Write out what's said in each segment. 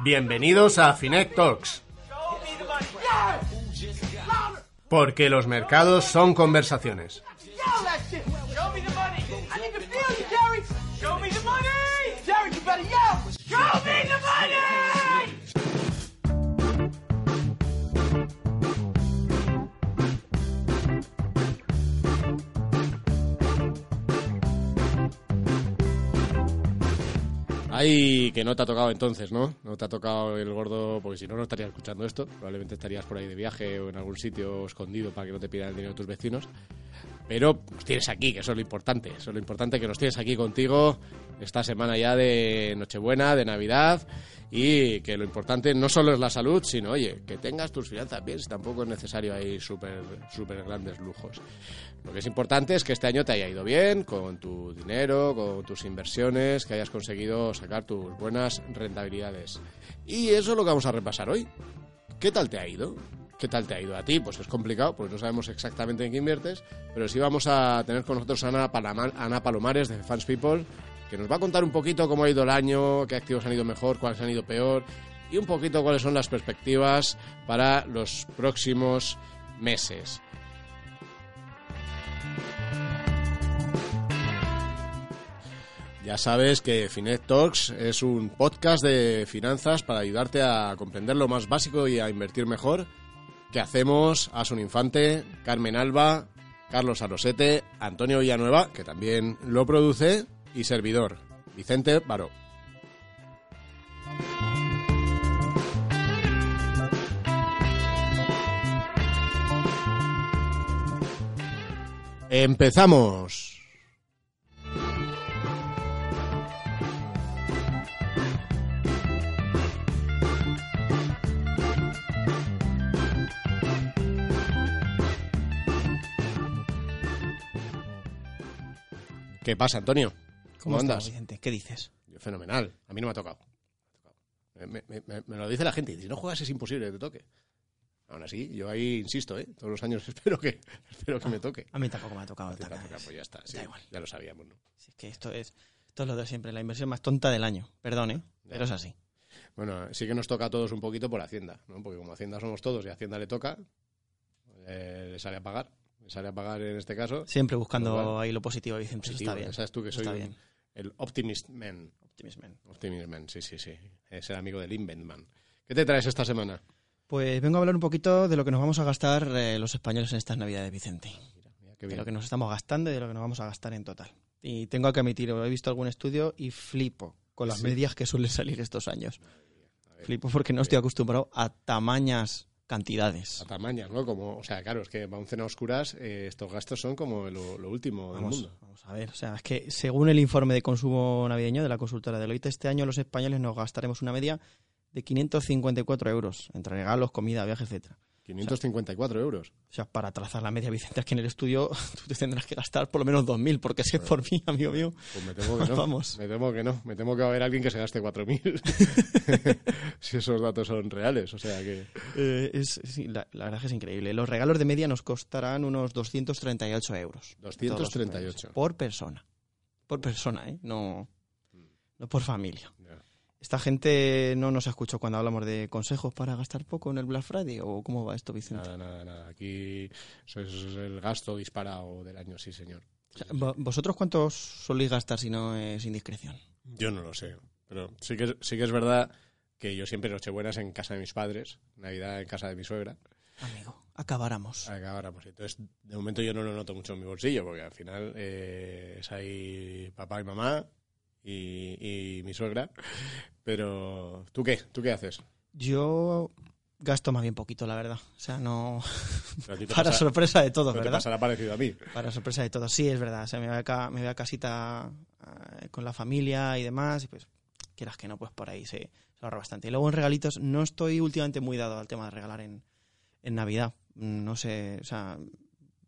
Bienvenidos a Finec Talks, porque los mercados son conversaciones. Ay, que no te ha tocado entonces, ¿no? No te ha tocado el gordo, porque si no, no estarías escuchando esto. Probablemente estarías por ahí de viaje o en algún sitio escondido para que no te pidan el dinero tus vecinos. Pero nos tienes aquí, que eso es lo importante. Eso es lo importante, que nos tienes aquí contigo esta semana ya de Nochebuena, de Navidad. Y que lo importante no solo es la salud, sino, oye, que tengas tus finanzas bien, si tampoco es necesario ahí súper súper grandes lujos. Lo que es importante es que este año te haya ido bien con tu dinero, con tus inversiones, que hayas conseguido sacar tus buenas rentabilidades. Y eso es lo que vamos a repasar hoy. ¿Qué tal te ha ido? ¿Qué tal te ha ido a ti? Pues es complicado, pues no sabemos exactamente en qué inviertes, pero sí vamos a tener con nosotros a Ana, Ana Palomares de Fans People, que nos va a contar un poquito cómo ha ido el año, qué activos han ido mejor, cuáles han ido peor, y un poquito cuáles son las perspectivas para los próximos meses. Ya sabes que Finet Talks es un podcast de finanzas para ayudarte a comprender lo más básico y a invertir mejor. Que hacemos Asun Infante, Carmen Alba, Carlos Arosete, Antonio Villanueva, que también lo produce, y servidor, Vicente Baró. Empezamos. ¿Qué pasa, Antonio? ¿Cómo, andas? ¿Qué dices? Yo, Fenomenal. A mí no me ha tocado. Me, me- me- me lo dice la gente. Si no juegas es imposible que te toque. Aún así, yo ahí insisto, ¿eh? Todos los años espero que, espero que me toque. A mí tampoco me ha tocado Te toca, pues ya está. sí, Da igual. ya lo sabíamos, ¿no? Si es que esto es, esto es lo de siempre, la inversión más tonta del año. Perdón, ¿eh? Pero es así. Bueno, sí que nos toca a todos un poquito por Hacienda, ¿no? Porque como Hacienda somos todos y a Hacienda le toca, eh, le sale a pagar. Le sale a pagar en este caso. Siempre buscando Pues ahí lo positivo, Vicente. Eso Positivo, está bien. sabes tú que soy bien. el Optimist Man. Optimism, man. Optimist Man, sí, sí, sí. Es el amigo del Inventman. ¿Qué te traes esta semana? Pues vengo a hablar un poquito de lo que nos vamos a gastar eh, los españoles en estas navidades, Vicente. Mira, mira qué De bien. lo que nos estamos gastando y de lo que nos vamos a gastar en total. Y tengo que admitir, he visto algún estudio y flipo con las Sí. medias que suelen salir estos años. Ver, Flipo porque no estoy acostumbrado a tamañas cantidades. a tamaños, ¿no? Como, o sea, claro, es que para un cena a oscuras eh, estos gastos son como lo, lo último del Vamos, mundo. vamos a ver, o sea, es que según el informe de consumo navideño de la consultora Deloitte, este año los españoles nos gastaremos una media de 554 euros entre regalos, comida, viaje, etcétera. 554 euros. O sea, para trazar la media, Vicente, aquí en el estudio tú te tendrás que gastar por lo menos 2.000, porque si es por mí, amigo mío. Pues me temo que no. Vamos. Me temo que no. Me temo que va a haber alguien que se gaste 4.000. si esos datos son reales. O sea que... eh, es, sí, la, la verdad es que es increíble. Los regalos de media nos costarán unos 238 euros. 238. Por persona. Por persona, ¿eh? No, no por familia. ¿Esta gente no nos escuchó cuando hablamos de consejos para gastar poco en el Black Friday? ¿O cómo va esto, Vicente? Nada, nada, nada. Aquí eso es el gasto disparado del año, sí, señor. O sea, ¿vo- ¿Vosotros cuántos soléis gastar si no es indiscreción? Yo no lo sé. Pero sí que, sí que es verdad que yo siempre Nochebuenas en casa de mis padres, Navidad en casa de mi suegra. Amigo, acabáramos. Acabáramos. Entonces, de momento yo no lo noto mucho en mi bolsillo, porque al final eh, es ahí papá y mamá y, y mi suegra. Pero, ¿tú qué? ¿Tú qué haces? Yo gasto más bien poquito, la verdad. O sea, no... Para pasa- sorpresa de todos, pero te ¿verdad? pasará parecido a mí. Para sorpresa de todos. Sí, es verdad. O sea, me voy a, me voy a casita eh, con la familia y demás, y pues, quieras que no, pues por ahí se, se ahorra bastante. Y luego en regalitos, no estoy últimamente muy dado al tema de regalar en, en Navidad. No sé, o sea,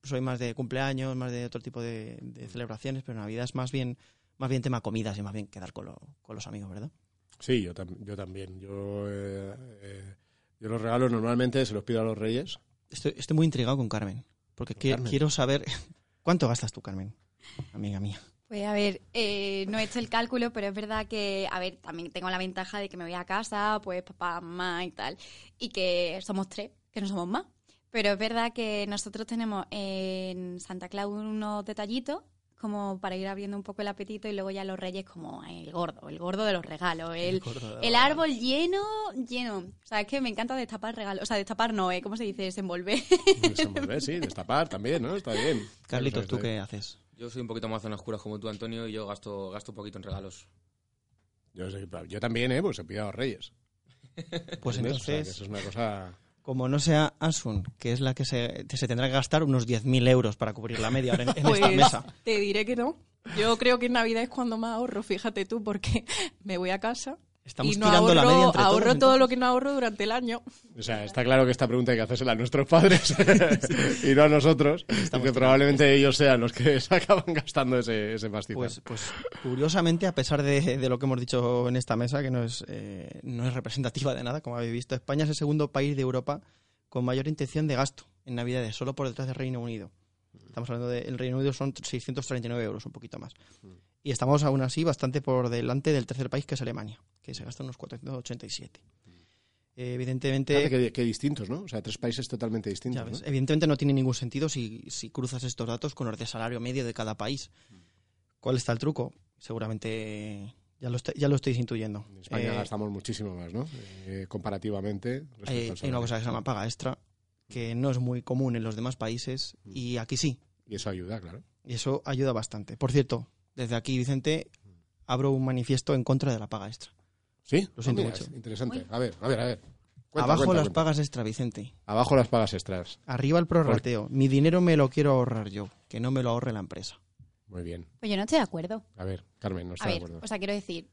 soy más de cumpleaños, más de otro tipo de, de celebraciones, pero Navidad es más bien, más bien tema comidas y más bien quedar con, lo- con los amigos, ¿verdad? Sí, yo, tam- yo también. Yo, eh, eh, yo los regalos normalmente se los pido a los reyes. Estoy, estoy muy intrigado con Carmen, porque ¿Con qui- Carmen? quiero saber cuánto gastas tú, Carmen, amiga mía. Pues a ver, eh, no he hecho el cálculo, pero es verdad que, a ver, también tengo la ventaja de que me voy a casa, pues papá, mamá y tal, y que somos tres, que no somos más. Pero es verdad que nosotros tenemos en Santa Claus unos detallitos como para ir abriendo un poco el apetito y luego ya los reyes como el gordo, el gordo de los regalos, el, el árbol lleno, lleno. O sea, es que me encanta destapar regalos, o sea, destapar no, ¿eh? ¿cómo se dice? Desenvolver. Desenvolver, sí, destapar también, ¿no? Está bien. Carlitos, ¿tú qué haces? Yo soy un poquito más zonas oscuras como tú, Antonio, y yo gasto, gasto un poquito en regalos. Yo, también, ¿eh? Pues he pillado a Reyes. Pues ¿Entiendes? O sea, entonces, eso es una cosa... como no sea Asun, que es la que se, se tendrá que gastar unos 10.000 euros para cubrir la media ahora en, en Pues esta mesa. te diré que no. Yo creo que en Navidad es cuando más ahorro, fíjate tú, porque me voy a casa Estamos y no tirando ahorro, la media entre ahorro todos, todo lo que no ahorro durante el año. O sea, está claro que esta pregunta hay que hacérsela a nuestros padres y no a nosotros, que probablemente ellos sean los que se acaban gastando ese, ese pastizal. Pues, pues curiosamente, a pesar de, de lo que hemos dicho en esta mesa, que no es, eh, no es representativa de nada, como habéis visto, España es el segundo país de Europa con mayor intención de gasto en Navidades, solo por detrás del Reino Unido. Estamos hablando del Reino Unido son 639 euros, un poquito más. Y estamos aún así bastante por delante del tercer país, que es Alemania, que se gasta unos 487. Eh, evidentemente, qué, qué distintos, ¿no? O sea, tres países totalmente distintos, ves, ¿no? Evidentemente no tiene ningún sentido si, si cruzas estos datos con los de salario medio de cada país. ¿Cuál está el truco? Seguramente ya lo, est- ya lo estáis intuyendo. En España Eh, gastamos muchísimo más, ¿no? Eh, comparativamente. respecto hay, al hay una cosa que se llama paga extra, que no es muy común en los demás países y aquí sí. Y eso ayuda, claro. Y eso ayuda bastante. Por cierto, desde aquí, Vicente, abro un manifiesto en contra de la paga extra. ¿Sí? Lo siento mira, mucho. es Interesante. A ver, a ver, a ver. Cuenta, Abajo cuenta, las cuenta. pagas extra, Vicente. Abajo las pagas extras. Arriba el prorrateo. Mi dinero me lo quiero ahorrar yo, que no me lo ahorre la empresa. Muy bien. Pues yo no estoy de acuerdo. A ver, Carmen, no A está de ver, acuerdo. o sea, quiero decir,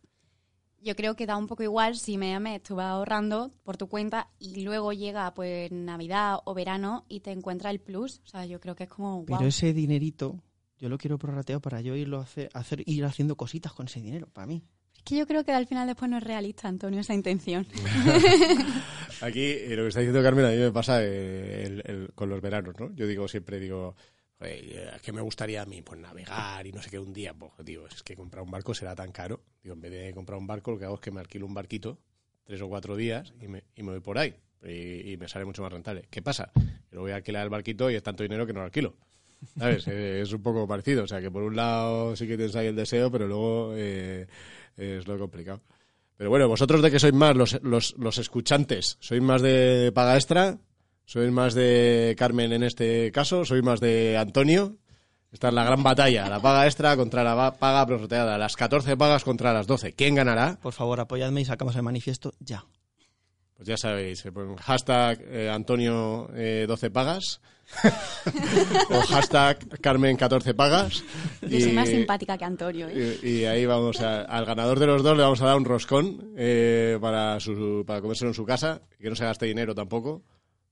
yo creo que da un poco igual si me me estuve ahorrando por tu cuenta y luego llega pues Navidad o verano y te encuentra el plus. O sea, yo creo que es como, Pero wow. ese dinerito yo lo quiero prorrateado para yo irlo a hacer, hacer, ir haciendo cositas con ese dinero, para mí. Es que yo creo que al final después no es realista, Antonio, esa intención. Aquí eh, lo que está diciendo Carmen a mí me pasa eh, el- con los veranos, ¿no? Yo digo siempre, digo, "Oye, ¿qué me gustaría a mí? Pues navegar y no sé qué un día. Pues, digo, es que comprar un barco será tan caro. Digo, en vez de comprar un barco, lo que hago es que me alquilo un barquito tres o cuatro días y me, y me voy por ahí. Y, y me sale mucho más rentable. ¿Qué pasa? Que lo voy a alquilar el barquito y es tanto dinero que no lo alquilo. ¿Sabes? Eh, es un poco parecido. O sea, que por un lado sí que tienes ahí el deseo, pero luego eh, es lo complicado. Pero bueno, vosotros de qué sois más, los, los, los escuchantes, ¿sois más de paga extra? ¿Sois más de Carmen en este caso? ¿Sois más de Antonio? Esta es la gran batalla, la paga extra contra la paga prorrateada, las 14 pagas contra las 12. ¿Quién ganará? Por favor, apoyadme y sacamos el manifiesto ya. Pues ya sabéis, eh, pon hashtag eh, Antonio eh, 12 pagas o hashtag Carmen 14 pagas. Yo soy más simpática que Antonio. ¿eh? Y, y ahí vamos a- al ganador de los dos le vamos a dar un roscón eh, para su, para comérselo en su casa y que no se gaste dinero tampoco.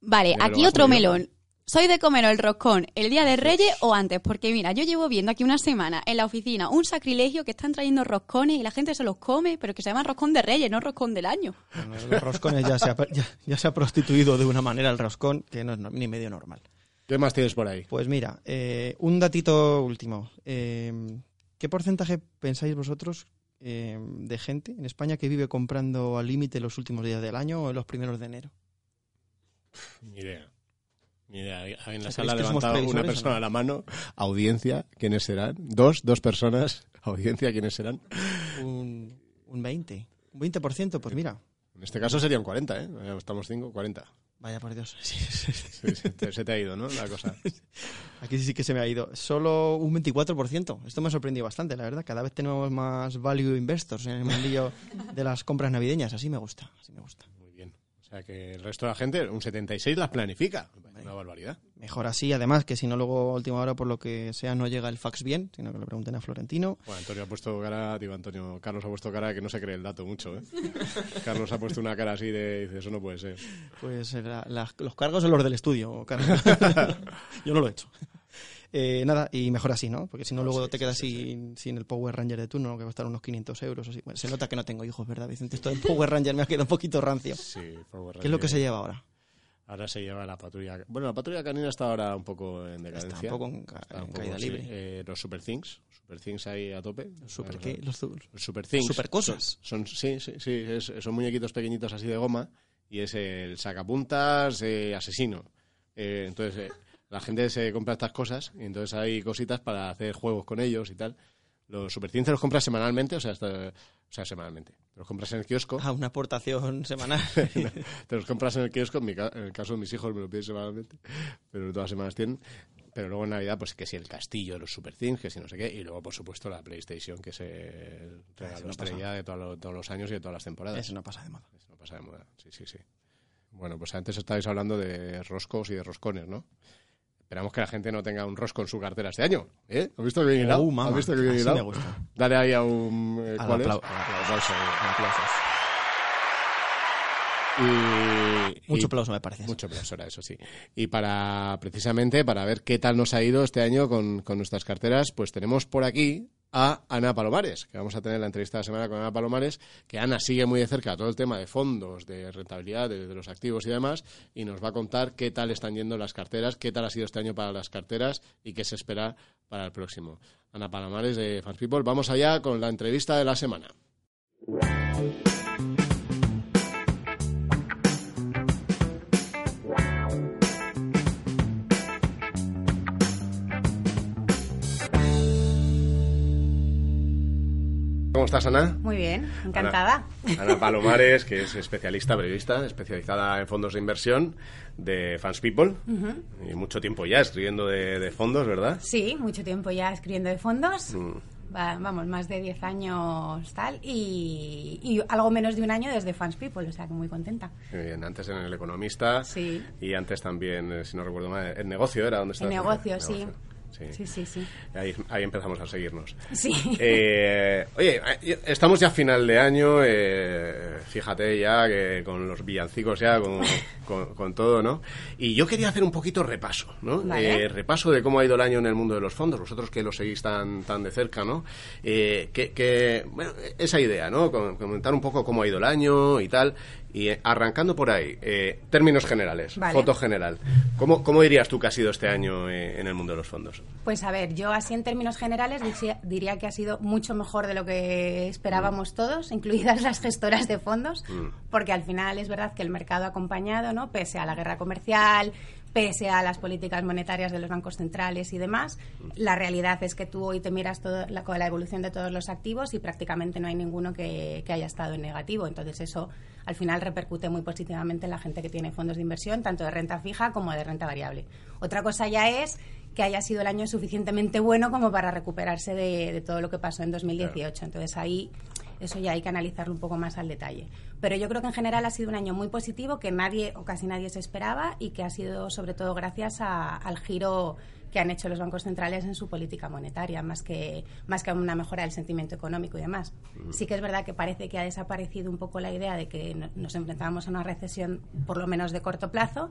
Vale, aquí otro melón. ¿Soy de comer el roscón el día de Reyes o antes? Porque mira, yo llevo viendo aquí una semana en la oficina un sacrilegio que están trayendo roscones y la gente se los come, pero que se llama roscón de Reyes, no roscón del año. Bueno, los roscones ya se, ha, ya, ya se ha prostituido de una manera el roscón que no es ni medio normal. ¿Qué más tienes por ahí? Pues mira, eh, un datito último. Eh, ¿Qué porcentaje pensáis vosotros eh, de gente en España que vive comprando al límite los últimos días del año o en los primeros de enero? Ni idea. Ni idea. En la sala ha ¿creéis que somos levantado una persona no? a la mano. Audiencia, ¿quiénes serán? Dos, dos personas. Audiencia, ¿quiénes serán? Un, un 20. Un 20%, pues mira. En este caso serían 40, ¿eh? Estamos 5, 40. Vaya por Dios. Sí, sí, sí. Sí, sí, te- se te ha ido, ¿no? La cosa. Aquí sí que se me ha ido. Solo un 24%. Esto me ha sorprendido bastante, la verdad. Cada vez tenemos más value investors en el mundillo de las compras navideñas. Así me gusta. Así me gusta. Muy bien. O sea que el resto de la gente, un 76 las planifica. Una barbaridad. Mejor así, además, que si no luego a última hora, por lo que sea, no llega el fax bien, sino que le pregunten a Florentino. Bueno, Antonio ha puesto cara, digo Antonio, Carlos ha puesto cara que no se cree el dato mucho, ¿eh? Carlos ha puesto una cara así de, dice, eso no puede ser. Pues eh, la- la- los cargos son los del estudio, Carlos. Yo no lo he hecho. Eh, nada, y mejor así, ¿no? Porque si no, luego te quedas sin, sin el Power Ranger de turno, que va a estar unos 500 euros. Así. Bueno, se nota que no tengo hijos, ¿verdad, Vicente? Esto del Power Ranger me ha quedado un poquito rancio. Sí, Forward ¿Qué es lo que Ranger. se lleva ahora? Ahora se lleva la patrulla. Bueno, la patrulla canina está ahora un poco en decadencia. Está un poco en, ca- Está en un poco, caída sí. libre. Eh, los Super Things. Super Things ahí a tope. ¿Super qué? Los Los Super Things. Super cosas. Son, sí, sí, sí. es- son muñequitos pequeñitos así de goma. Y es el sacapuntas eh, asesino. Eh, entonces, eh, la gente se compra estas cosas. Y entonces hay cositas para hacer juegos con ellos y tal. Los Super Things te los compras semanalmente, o sea, hasta- o sea, semanalmente. Te los compras en el kiosco. Ah, una aportación semanal. te los compras en el kiosco, en, mi ca- en el caso de mis hijos me lo piden semanalmente, pero todas las semanas tienen. Pero luego en Navidad, pues que si el castillo, los Super Things, que si no sé qué, y luego, por supuesto, la PlayStation, que es el regalo no pasa. estrella de todo lo- todos los años y de todas las temporadas. Eso no pasa de moda. Eso no pasa de moda, sí, sí, sí. Bueno, pues antes estabais hablando de roscos y de roscones, ¿no? Esperamos que la gente no tenga un rosco en su cartera este año. ¿Eh? ¿Has visto que hilado? Oh, ¿Has visto que así hilado? me gusta. Dale ahí a un... eh, Al aplauso. Y, Mucho aplauso, me parece. Mucho aplauso era eso, sí. Y para, precisamente, para ver qué tal nos ha ido este año con, con nuestras carteras, pues tenemos por aquí a Ana Palomares, que vamos a tener la entrevista de la semana con Ana Palomares, que Ana sigue muy de cerca todo el tema de fondos, de rentabilidad, de, de los activos y demás, y nos va a contar qué tal están yendo las carteras, qué tal ha sido este año para las carteras y qué se espera para el próximo. Ana Palomares de Fans People, vamos allá con la entrevista de la semana. ¿Cómo estás, Ana? Muy bien, encantada. Ana, Ana Palomares, que es especialista, periodista, especializada en fondos de inversión de Fans People. Y mucho tiempo ya escribiendo de, de fondos, ¿verdad? Sí, mucho tiempo ya escribiendo de fondos. Mm. Va- vamos, más de 10 años tal. Y, y algo menos de un año desde Fans People, o sea que muy contenta. Muy bien, antes en El Economista. Sí. Y antes también, eh, si no recuerdo mal, El Negocio era donde El negocio, sí. Negocio, Sí. Sí, sí, sí. Ahí, ahí empezamos a seguirnos. Sí. Eh, oye, eh, estamos ya a final de año, eh, fíjate ya que con los villancicos ya, con, con- con todo, ¿no? Y yo quería hacer un poquito repaso, ¿no? Vale. Eh, repaso de cómo ha ido el año en el mundo de los fondos, vosotros que lo seguís tan, tan de cerca, ¿no? Eh, que, que, bueno, esa idea, ¿no? Com- Comentar un poco cómo ha ido el año y tal. Y eh, arrancando por ahí, eh, términos generales, Vale. foto general. ¿Cómo, ¿Cómo dirías tú que ha sido este año eh, en el mundo de los fondos? Pues a ver, yo así en términos generales diría- diría que ha sido mucho mejor de lo que esperábamos todos, incluidas las gestoras de fondos, porque al final es verdad que el mercado ha acompañado, ¿no? Pese a la guerra comercial, pese a las políticas monetarias de los bancos centrales y demás, la realidad es que tú hoy te miras todo, la, con la evolución de todos los activos y prácticamente no hay ninguno que, que haya estado en negativo. Entonces eso al final repercute muy positivamente en la gente que tiene fondos de inversión, tanto de renta fija como de renta variable. Otra cosa ya es que haya sido el año suficientemente bueno como para recuperarse de, de todo lo que pasó en 2018. Entonces ahí eso ya hay que analizarlo un poco más al detalle. Pero yo creo que en general ha sido un año muy positivo que nadie o casi nadie se esperaba y que ha sido sobre todo gracias a- al giro que han hecho los bancos centrales en su política monetaria, más que, más que a una mejora del sentimiento económico y demás. Sí que es verdad que parece que ha desaparecido un poco la idea de que no- nos enfrentábamos a una recesión por lo menos de corto plazo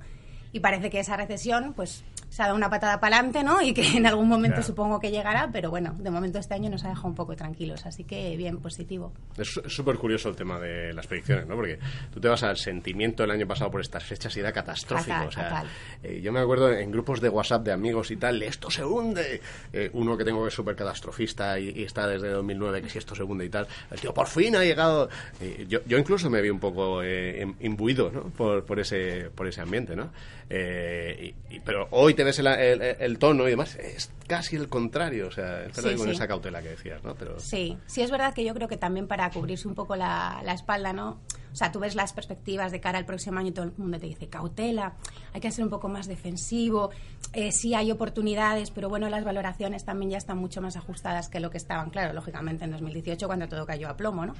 y parece que esa recesión pues se ha dado una patada para adelante, ¿no? Y que en algún momento Claro. supongo que llegará, pero bueno, de momento este año nos ha dejado un poco tranquilos, así que bien, positivo. Es súper curioso el tema de las predicciones, ¿no? Porque tú te vas al sentimiento del año pasado por estas fechas y era catastrófico. Fatal, o sea, eh, yo me acuerdo en grupos de WhatsApp de amigos y tal, esto se hunde. Eh, uno que tengo que es súper catastrofista y, y está desde 2009, que si esto se hunde y tal. El tío por fin ha llegado. Eh, yo, yo incluso me vi un poco eh, im- imbuido, ¿no? Por, por, ese, por ese ambiente, ¿no? Eh, y- y- pero hoy te ves el, el- el tono y demás, es casi el contrario. O sea, es verdad Sí, que con sí. esa cautela que decías, ¿no? Pero, Sí, sí es verdad que yo creo que también para cubrirse un poco la, la espalda, ¿no? O sea, tú ves las perspectivas de cara al próximo año y todo el mundo te dice, cautela, hay que ser un poco más defensivo, eh, sí hay oportunidades, pero bueno, las valoraciones también ya están mucho más ajustadas que lo que estaban, claro, lógicamente en 2018 cuando todo cayó a plomo, ¿no?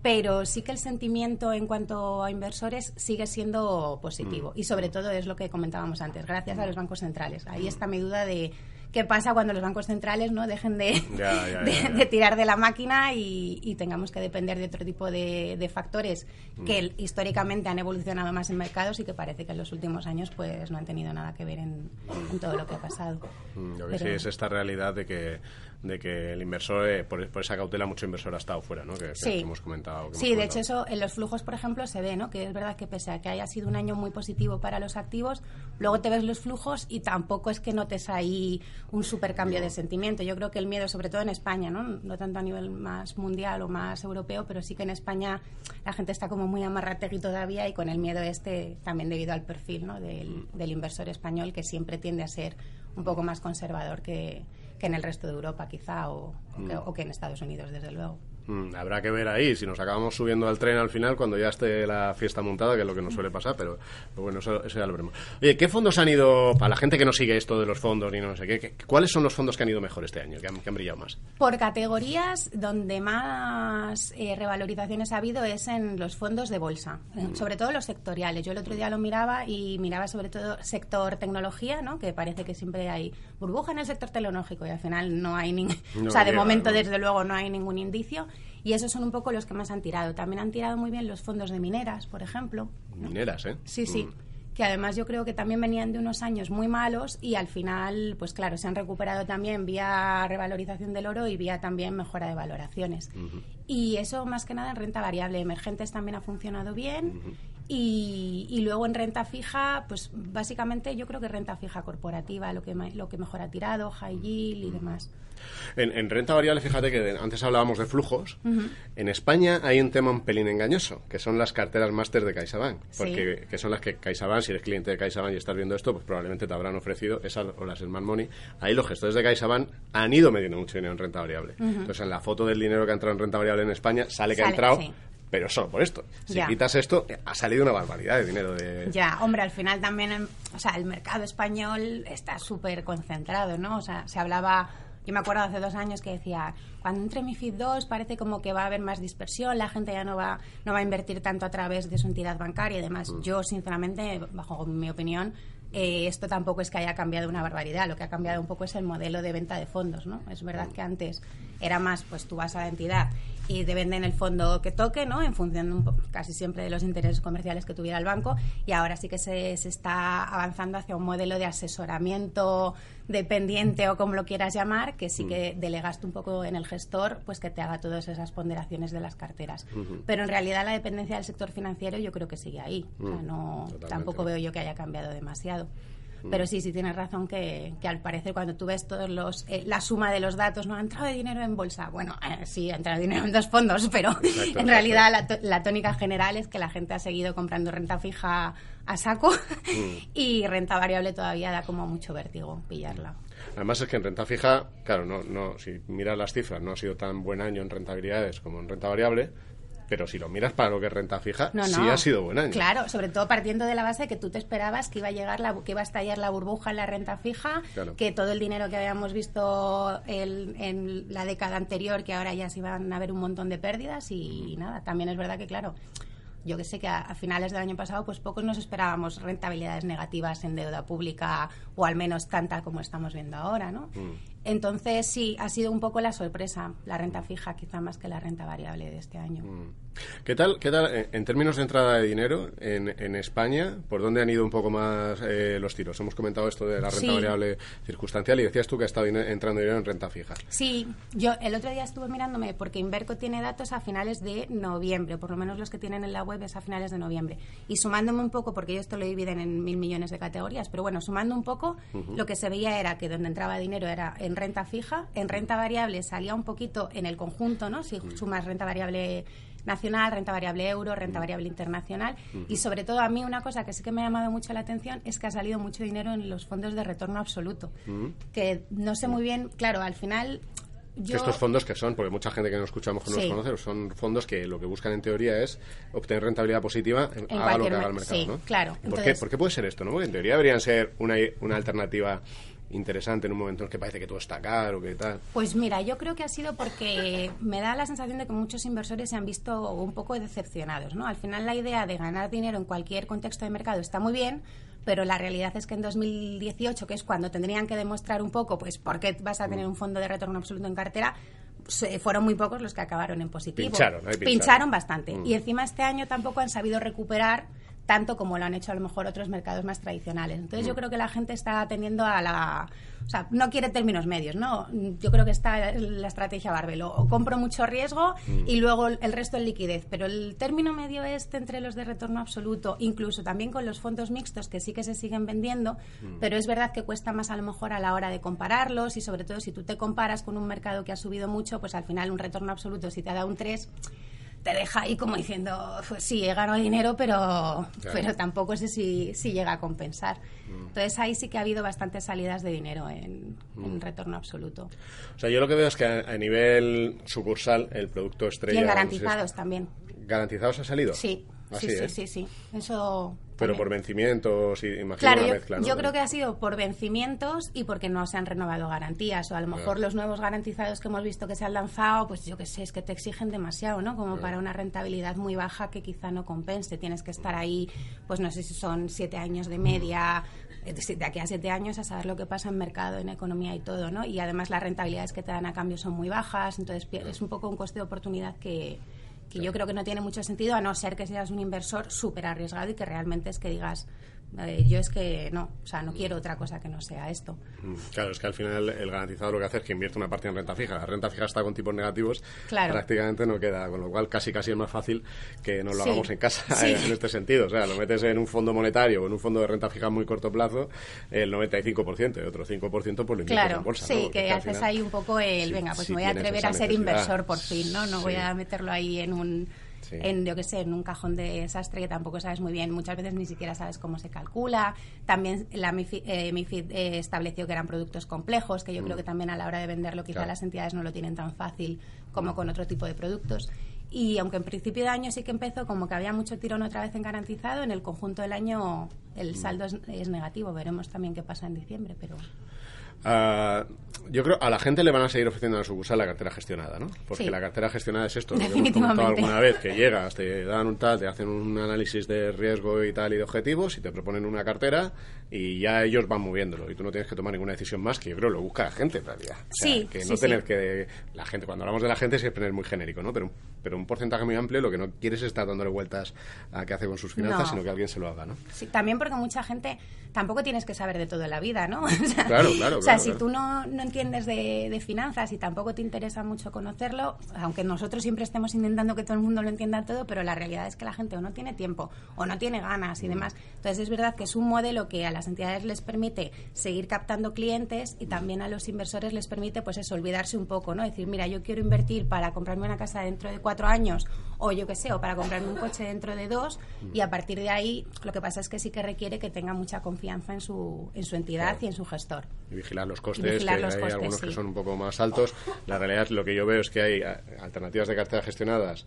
Pero sí que el sentimiento en cuanto a inversores sigue siendo positivo y sobre todo es lo que comentábamos antes, gracias a los bancos centrales. Ahí está mi duda de qué pasa cuando los bancos centrales no dejen de, Ya, ya, de- tirar de la máquina y, y tengamos que depender de otro tipo de, de factores Mm. que históricamente han evolucionado más en mercados y que parece que en los últimos años pues no han tenido nada que ver en, en todo lo que ha pasado. Mm, Lo que sí es esta realidad de que, de que el inversor, eh, por, por esa cautela, mucho inversor ha estado fuera, ¿no? Que, que Sí. hemos comentado. que Sí, hemos de hecho eso en los flujos, por ejemplo, se ve, ¿no? Que es verdad que pese a que haya sido un año muy positivo para los activos, luego te ves los flujos y tampoco es que notes ahí un super cambio de sentimiento. Yo creo que el miedo, sobre todo en España, ¿no? No tanto a nivel más mundial o más europeo, pero sí que en España la gente está como muy amarrategui todavía y con el miedo este también debido al perfil, ¿no? Del, del inversor español que siempre tiende a ser un poco más conservador que, que en el resto de Europa quizá o, o que, o que en Estados Unidos, desde luego. Mm, habrá que ver ahí si nos acabamos subiendo al tren al final cuando ya esté la fiesta montada, que es lo que nos suele pasar, pero, pero bueno, eso, eso ya lo veremos. Oye, ¿qué fondos han ido, para la gente que no sigue esto de los fondos ni no sé qué, qué- cuáles son los fondos que han ido mejor este año, que han, que han brillado más? Por categorías, donde más eh, revalorizaciones ha habido es en los fondos de bolsa, eh, sobre todo los sectoriales. Yo el otro día lo miraba y miraba sobre todo sector tecnología, ¿no? que parece que siempre hay burbuja en el sector tecnológico y al final no hay ningún... No o sea, de llega, momento, ¿no? desde luego, no hay ningún indicio. Y esos son un poco los que más han tirado. También han tirado muy bien los fondos de mineras, por ejemplo. Mineras, ¿eh? Sí, sí. Mm. Que además yo creo que también venían de unos años muy malos y al final, pues claro, se han recuperado también vía revalorización del oro y vía también mejora de valoraciones. Y eso más que nada en renta variable. Emergentes también ha funcionado bien. Y, y luego en renta fija, pues básicamente yo creo que renta fija corporativa, lo que, lo que mejor ha tirado, high yield y demás. En, en renta variable, fíjate que antes hablábamos de flujos. En España hay un tema un pelín engañoso, que son las carteras máster de CaixaBank. Porque que son las que CaixaBank, si eres cliente de CaixaBank y estás viendo esto, pues probablemente te habrán ofrecido esas o las Smart Money. Ahí los gestores de CaixaBank han ido metiendo mucho dinero en renta variable. Entonces, en la foto del dinero que ha entrado en renta variable en España, sale que ha entrado, sí. Pero solo por esto. Si Ya. quitas esto, ha salido una barbaridad de dinero de... Ya, hombre, al final también, em, o sea, el mercado español está súper concentrado, ¿no? O sea, se hablaba, yo me acuerdo hace dos años que decía, cuando entre MIFID 2 parece como que va a haber más dispersión, la gente ya no va, no va a invertir tanto a través de su entidad bancaria y demás. Yo, sinceramente, bajo mi opinión, eh, esto tampoco es que haya cambiado una barbaridad, lo que ha cambiado un poco es el modelo de venta de fondos, ¿no? Es verdad que antes era más, pues tú vas a la entidad y te venden el fondo que toque, ¿no? En función de un po- casi siempre de los intereses comerciales que tuviera el banco y ahora sí que se, se está avanzando hacia un modelo de asesoramiento dependiente o como lo quieras llamar, que sí que delegaste un poco en el gestor, pues que te haga todas esas ponderaciones de las carteras. Pero en realidad la dependencia del sector financiero yo creo que sigue ahí. O sea, no, Totalmente. tampoco veo yo que haya cambiado demasiado. Pero sí, sí tienes razón que, que al parecer cuando tú ves todos los eh, la suma de los datos, no ha entrado de dinero en bolsa. Bueno, eh, sí, ha entrado dinero en dos fondos, pero Exacto, en realidad la, la tónica general es que la gente ha seguido comprando renta fija a saco y renta variable todavía da como mucho vértigo pillarla. Además es que en renta fija, claro, no, no, si miras las cifras, no ha sido tan buen año en rentabilidades como en renta variable, pero si lo miras para lo que es renta fija, No, sí ha sido buen año. Claro, sobre todo partiendo de la base que tú te esperabas que iba a llegar la, que iba a estallar la burbuja en la renta fija, Claro. que todo el dinero que habíamos visto el- en la década anterior, que ahora ya se iban a ver un montón de pérdidas y nada, también es verdad que claro. Yo que sé que a, a finales del año pasado, pues pocos nos esperábamos rentabilidades negativas en deuda pública o al menos tanta como estamos viendo ahora, ¿no? Entonces sí, ha sido un poco la sorpresa, la renta fija quizá más que la renta variable de este año. ¿Qué tal, qué tal en términos de entrada de dinero en, en España? ¿Por dónde han ido un poco más eh, los tiros? Hemos comentado esto de la renta Sí. variable circunstancial y decías tú que ha estado entrando dinero en renta fija. Sí, yo el otro día estuve mirándome porque Inverco tiene datos a finales de noviembre, por lo menos los que tienen en la web es a finales de noviembre. Y sumándome un poco, porque ellos esto lo dividen en mil millones de categorías, pero bueno, sumando un poco, lo que se veía era que donde entraba dinero era en renta fija, en renta variable salía un poquito en el conjunto, ¿no? Si sumas renta variable nacional, renta variable euro, renta variable internacional. Y sobre todo a mí una cosa que sí que me ha llamado mucho la atención es que ha salido mucho dinero en los fondos de retorno absoluto. Que no sé muy bien, claro, al final... Yo, estos fondos que son, porque mucha gente que no escuchamos que no Sí. los conoce, son fondos que lo que buscan en teoría es obtener rentabilidad positiva, en- haga lo que haga el mer- mercado, sí, ¿no? claro. ¿Por, qué, Entonces- por qué puede ser esto? ¿no? Porque en teoría deberían ser una, una alternativa interesante en un momento en el que parece que todo está caro, que tal. Pues mira, yo creo que ha sido porque me da la sensación de que muchos inversores se han visto un poco decepcionados, ¿no? Al final la idea de ganar dinero en cualquier contexto de mercado está muy bien, pero la realidad es que en 2018, que es cuando tendrían que demostrar un poco, pues, por qué vas a tener un fondo de retorno absoluto en cartera, se- fueron muy pocos los que acabaron en positivo. Pincharon, ahí pincharon. bastante. Mm. Y encima este año tampoco han sabido recuperar tanto como lo han hecho a lo mejor otros mercados más tradicionales. Entonces yo creo que la gente está atendiendo a la... O sea, no quiere términos medios, ¿no? Yo creo que está la estrategia Barbelo. O compro mucho riesgo y luego el resto en liquidez. Pero el término medio este entre los de retorno absoluto, incluso también con los fondos mixtos que sí que se siguen vendiendo, pero es verdad que cuesta más a lo mejor a la hora de compararlos y sobre todo si tú te comparas con un mercado que ha subido mucho, pues al final un retorno absoluto si te ha dado un 3 te deja ahí como diciendo, pues sí, he ganado dinero, pero, pero tampoco sé si, si llega a compensar. Mm. Entonces ahí sí que ha habido bastantes salidas de dinero en, en Mm. retorno absoluto. O sea, yo lo que veo es que a, a nivel sucursal el producto estrella... y en no sé, garantizados también. ¿Garantizados ha salido? Sí, Así sí, sí, es. sí, sí. Eso Pero por vencimientos, y imagino Claro, una yo, mezcla, ¿no? yo creo que ha sido por vencimientos y porque no se han renovado garantías. O a lo mejor los nuevos garantizados que hemos visto que se han lanzado, pues yo qué sé, es que te exigen demasiado, ¿no? Como para una rentabilidad muy baja que quizá no compense. Tienes que estar ahí, pues no sé si son siete años de media, de aquí a siete años a saber lo que pasa en mercado, en economía y todo, ¿no? Y además las rentabilidades que te dan a cambio son muy bajas, entonces es un poco un coste de oportunidad que que yo creo que no tiene mucho sentido a no ser que seas un inversor súper arriesgado y que realmente es que digas, eh, yo es que no, o sea, no quiero otra cosa que no sea esto. Mm, Claro, es que al final el garantizado lo que hace es que invierte una parte en renta fija. La renta fija está con tipos negativos, Claro. prácticamente no queda, con lo cual casi casi es más fácil que nos lo Sí. hagamos en casa Sí. en este sentido. O sea, lo metes en un fondo monetario o en un fondo de renta fija a muy corto plazo, el 95%, y otro 5% pues lo inviertes Claro, en bolsa. sí, que haces final- ahí un poco el, venga, pues me voy a atrever a ser inversor por fin, ¿no? No voy a meterlo ahí en un, Sí. en, yo qué sé, en un cajón de desastre que tampoco sabes muy bien. Muchas veces ni siquiera sabes cómo se calcula. También la MIFID, eh, MiFID, eh, estableció que eran productos complejos, que yo creo que también a la hora de venderlo quizá Mm. Claro. las entidades no lo tienen tan fácil como con otro tipo de productos. Y aunque en principio de año sí que empezó como que había mucho tirón otra vez en garantizado, en el conjunto del año Mm. el saldo es, es negativo. Veremos también qué pasa en diciembre, pero... Ah, yo creo a la gente le van a seguir ofreciendo en la sucursal la cartera gestionada, ¿no? Porque Sí. la cartera gestionada es esto, lo que hemos comentado alguna vez, que llegas, te dan un tal, te hacen un análisis de riesgo y tal y de objetivos y te proponen una cartera y ya ellos van moviéndolo y tú no tienes que tomar ninguna decisión más, que yo creo lo busca la gente en realidad. O sea, Sí, que sí, no tener que... La gente, cuando hablamos de la gente siempre es muy genérico, ¿no? Pero, pero un porcentaje muy amplio lo que no quieres es estar dándole vueltas a qué hace con sus finanzas, No. sino que alguien se lo haga, ¿no? Sí, también porque mucha gente tampoco tienes que saber de todo en la vida, ¿no? O sea, Claro, claro, O sea, claro, si tú no, no entiendes de, de finanzas y tampoco te interesa mucho conocerlo, aunque nosotros siempre estemos intentando que todo el mundo lo entienda todo, pero la realidad es que la gente o no tiene tiempo o no tiene ganas y Mm. demás. Entonces es verdad que es un modelo que a las entidades les permite seguir captando clientes y también a los inversores les permite, pues eso, olvidarse un poco, ¿no? Decir, mira, yo quiero invertir para comprarme una casa dentro de cuatro años o yo qué sé, o para comprarme un coche dentro de dos y a partir de ahí lo que pasa es que sí que requiere que tenga mucha confianza en su, en su entidad Claro. y en su gestor. y vigilar los Y costes, vigilar que los hay costes, algunos que son un poco más altos. La realidad, lo que yo veo es que hay a- alternativas de cartera gestionadas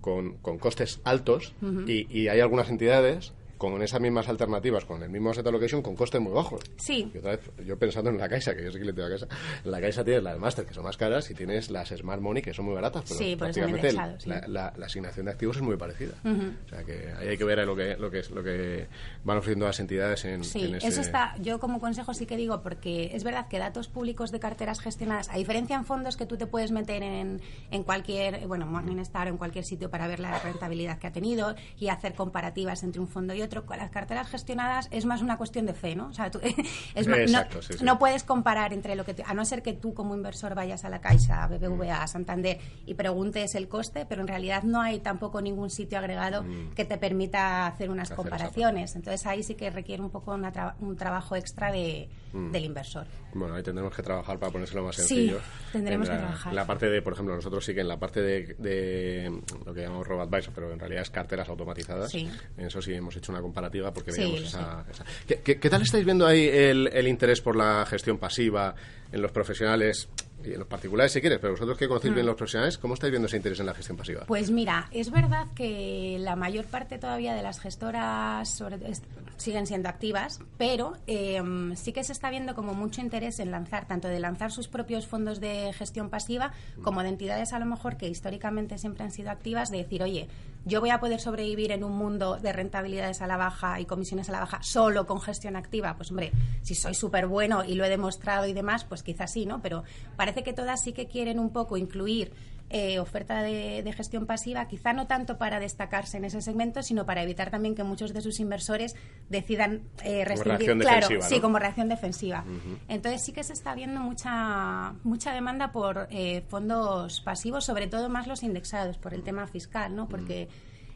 con, con costes altos y, y hay algunas entidades con esas mismas alternativas, con el mismo asset allocation, con costes muy bajos. Sí. Y otra vez, yo pensando en la Caixa, que yo soy cliente de la Caixa, en la Caixa tienes las Master, que son más caras, y tienes las Smart Money, que son muy baratas, pero Sí, sí. la, la- la asignación de activos es muy parecida. O sea que ahí hay que ver lo que, lo que, lo que van ofreciendo las entidades en, Sí, en ese... eso está, yo como consejo sí que digo, porque es verdad que datos públicos de carteras gestionadas, a diferencia en fondos que tú te puedes meter en, en cualquier, bueno, Morningstar o en cualquier sitio para ver la rentabilidad que ha tenido y hacer comparativas entre un fondo y otro, con las carteras gestionadas es más una cuestión de fe, ¿no? O sea, tú- es más- Exacto, no, sí, sí. no puedes comparar entre lo que, te- a no ser que tú como inversor vayas a la Caixa, a BBVA, a Santander y preguntes el coste, pero en realidad no hay tampoco ningún sitio agregado que te permita hacer unas Mm. Hacer comparaciones. Entonces ahí sí que requiere un poco una tra- un trabajo extra de, Mm. del inversor. Bueno, ahí tendremos que trabajar para ponérselo más Sí, sencillo. tendremos En la, que trabajar. La parte de, por ejemplo, nosotros sí que en la parte de, de lo que llamamos robo-advisor, pero en realidad es carteras automatizadas. Sí. En eso sí hemos hecho una comparativa porque Sí, veíamos esa... esa- ¿Qué, qué, qué tal estáis viendo ahí el, el interés por la gestión pasiva en los profesionales y en los particulares, si quieres? Pero vosotros que conocéis bien los profesionales, ¿cómo estáis viendo ese interés en la gestión pasiva? Mm. Pues mira, es verdad que la mayor parte todavía de las gestoras sobre- siguen siendo activas, pero eh, sí que se está viendo como mucho interés en lanzar, tanto de lanzar sus propios fondos de gestión pasiva, como de entidades a lo mejor que históricamente siempre han sido activas, de decir, oye, yo voy a poder sobrevivir en un mundo de rentabilidades a la baja y comisiones a la baja solo con gestión activa. Pues hombre, si soy súper bueno y lo he demostrado y demás, pues quizás sí, ¿no? Pero parece que todas sí que quieren un poco incluir eh, oferta de, de gestión pasiva, quizá no tanto para destacarse en ese segmento, sino para evitar también que muchos de sus inversores decidan eh, restringir. reacción claro, sí, como reacción defensiva. Entonces sí que se está viendo mucha mucha demanda por eh, fondos pasivos, sobre todo más los indexados por el tema fiscal, ¿no? Porque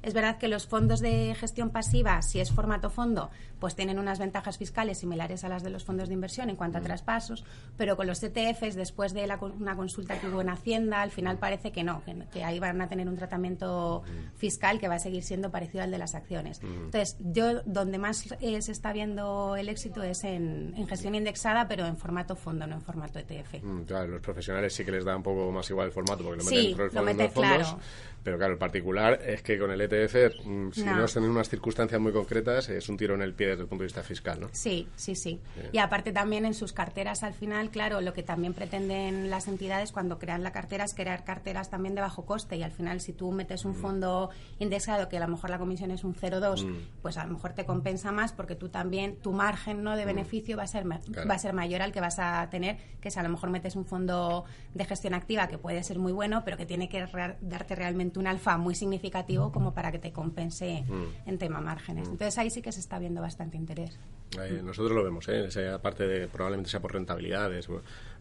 es verdad que los fondos de gestión pasiva, si es formato fondo, pues tienen unas ventajas fiscales similares a las de los fondos de inversión en cuanto a traspasos, pero con los ETFs, después de la una consulta que hubo en Hacienda, al final parece que no, que, que ahí van a tener un tratamiento fiscal que va a seguir siendo parecido al de las acciones. Entonces, yo donde más eh, se está viendo el éxito es en, en gestión indexada, pero en formato fondo, no en formato ETF. Mm, Claro, los profesionales sí que les da un poco más igual el formato porque lo Sí, meten dentro del lo fondo de meten, los fondos. claro. Pero claro, el particular es que con el ETF, mm, si No. no están en unas circunstancias muy concretas, es un tiro en el pie desde el punto de vista fiscal, ¿no? Sí, sí, sí. Bien. Y aparte también en sus carteras al final, claro, lo que también pretenden las entidades cuando crean la cartera es crear carteras también de bajo coste y al final si tú metes Mm. un fondo indexado que a lo mejor la comisión es un 0,2, Mm. pues a lo mejor te compensa más porque tú también tu margen no de beneficio va a ser Mm. Claro. va a ser mayor al que vas a tener que si a lo mejor metes un fondo de gestión activa que puede ser muy bueno, pero que tiene que rea- darte realmente un alfa muy significativo como para que te compense Mm. en tema márgenes. Entonces ahí sí que se está viendo bastante interés. Ahí nosotros lo vemos, ¿eh? Esa parte de probablemente sea por rentabilidades,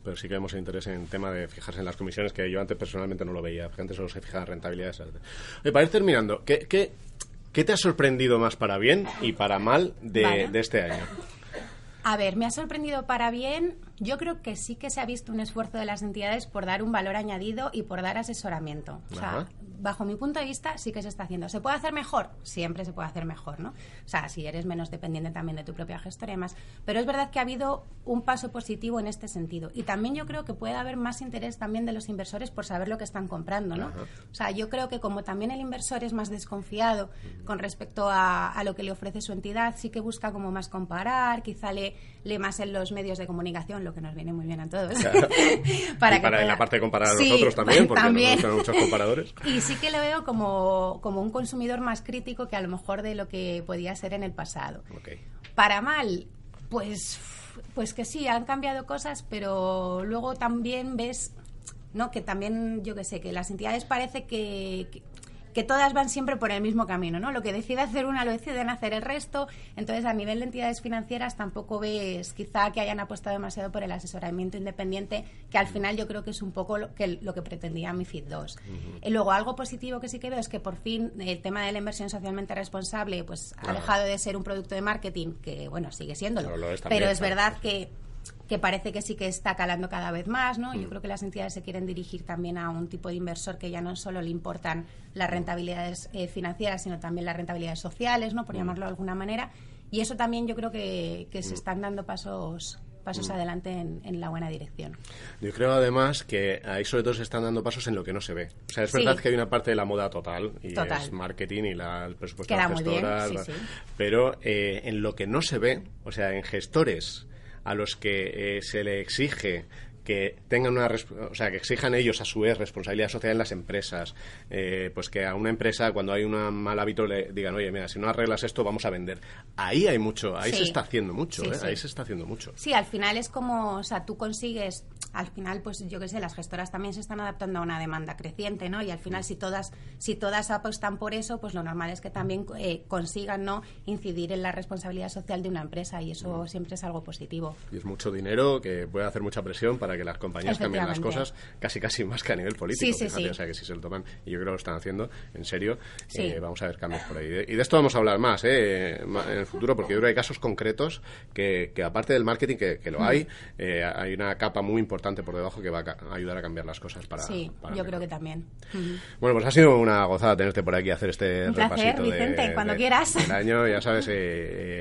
pero sí que vemos interés en el tema de fijarse en las comisiones, que yo antes personalmente no lo veía. Gente solo se fija en rentabilidades. Oye, para ir terminando, ¿qué, qué, qué te ha sorprendido más para bien y para mal de, Vale. de este año? A ver, me ha sorprendido para bien. Yo creo que sí que se ha visto un esfuerzo de las entidades por dar un valor añadido y por dar asesoramiento. O sea, Ajá. Bajo mi punto de vista, sí que se está haciendo. ¿Se puede hacer mejor? Siempre se puede hacer mejor, ¿no? O sea, si eres menos dependiente también de tu propia gestora y demás. Pero es verdad que ha habido un paso positivo en este sentido. Y también yo creo que puede haber más interés también de los inversores por saber lo que están comprando, ¿no? O sea, yo creo que como también el inversor es más desconfiado con respecto a, a lo que le ofrece su entidad, sí que busca como más comparar, quizá lee, lee más en los medios de comunicación, lo que nos viene muy bien a todos. Claro. y para en pueda- la parte de comparar a Sí, otros también, porque también. nos gustan muchos comparadores. Y sí que lo veo como, como un consumidor más crítico que a lo mejor de lo que podía ser en el pasado. Para mal, pues, pues que sí, han cambiado cosas, pero luego también ves, ¿no? Que también, yo que sé, que las entidades parece que, que, que todas van siempre por el mismo camino, ¿no? Lo que decide hacer una lo deciden hacer el resto. Entonces, a nivel de entidades financieras tampoco ves quizá que hayan apostado demasiado por el asesoramiento independiente, que al final yo creo que es un poco lo que, lo que pretendía MIFID II. Y luego, algo positivo que sí que veo es que por fin el tema de la inversión socialmente responsable pues ha dejado de ser un producto de marketing, que bueno, sigue siéndolo. Pero lo es también, pero es verdad que que parece que sí que está calando cada vez más, ¿no? Yo creo que las entidades se quieren dirigir también a un tipo de inversor que ya no solo le importan las rentabilidades eh, financieras, sino también las rentabilidades sociales, ¿no? Por llamarlo de alguna manera. Y eso también yo creo que, que se están dando pasos pasos adelante en, en la buena dirección. Yo creo además que ahí sobre todo se están dando pasos en lo que no se ve. O sea, es Sí. verdad que hay una parte de la moda total y Total. es marketing y la, el presupuesto Queda de las muy bien, gestoras, sí, la- sí. pero eh, en lo que no se ve, o sea, en gestores a los que eh, se le exige que tengan una o sea que exijan ellos a su vez responsabilidad social en las empresas eh, pues que a una empresa cuando hay un mal hábito le digan oye mira si no arreglas esto vamos a vender ahí hay mucho ahí Sí. se está haciendo mucho Sí, ¿eh? sí. ahí se está haciendo mucho Sí, al final es como, o sea, tú consigues, al final, pues yo qué sé, las gestoras también se están adaptando a una demanda creciente, ¿no? Y al final, si todas, si todas apostan por eso, pues lo normal es que también eh, consigan, ¿no? Incidir en la responsabilidad social de una empresa y eso siempre es algo positivo. Y es mucho dinero que puede hacer mucha presión para que las compañías cambien las cosas, casi casi más que a nivel político. Sí, sí, fíjate, sí. O sea, que si se lo toman, y yo creo que lo están haciendo en serio, eh, vamos a ver cambios por ahí. Y de esto vamos a hablar más eh, en el futuro, porque yo creo que hay casos concretos que, que aparte del marketing, que, que Mm. lo hay, eh, hay una capa muy importante por debajo que va a ayudar a cambiar las cosas para. sí, para yo creo que también. Bueno, pues ha sido una gozada tenerte por aquí hacer este Un placer, repasito de- Vicente, cuando de- quieras. del año. Ya sabes, eh,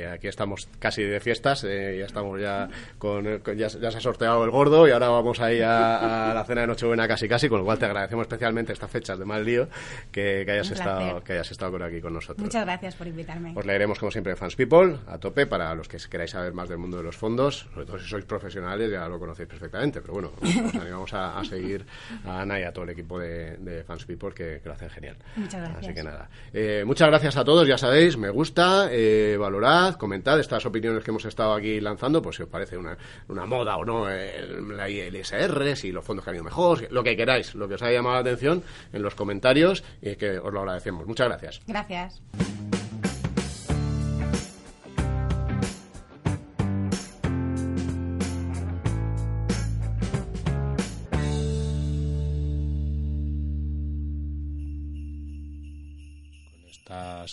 eh, aquí estamos casi de fiestas, eh, ya estamos ya con, con- ya, ya se ha sorteado el gordo y ahora vamos ahí a, a la cena de Nochebuena casi casi, con lo cual te agradecemos especialmente estas fechas de mal lío que, que hayas estado que hayas estado por aquí con nosotros. Muchas gracias por invitarme. Os leeremos como siempre en Fans People a tope para los que queráis saber más del mundo de los fondos, sobre todo si sois profesionales ya lo conocéis perfectamente, pero bueno, os animamos a, a seguir a Ana y a todo el equipo de, de Fans People que, que lo hacen genial. Muchas gracias. Así que nada. Eh, muchas gracias a todos, ya sabéis, me gusta, eh, valorad, comentad estas opiniones que hemos estado aquí lanzando, pues si os parece una, una moda o no, el, la ILSR, si los fondos que han ido mejor, lo que queráis, lo que os haya llamado la atención en los comentarios y que os lo agradecemos. Muchas gracias. Gracias.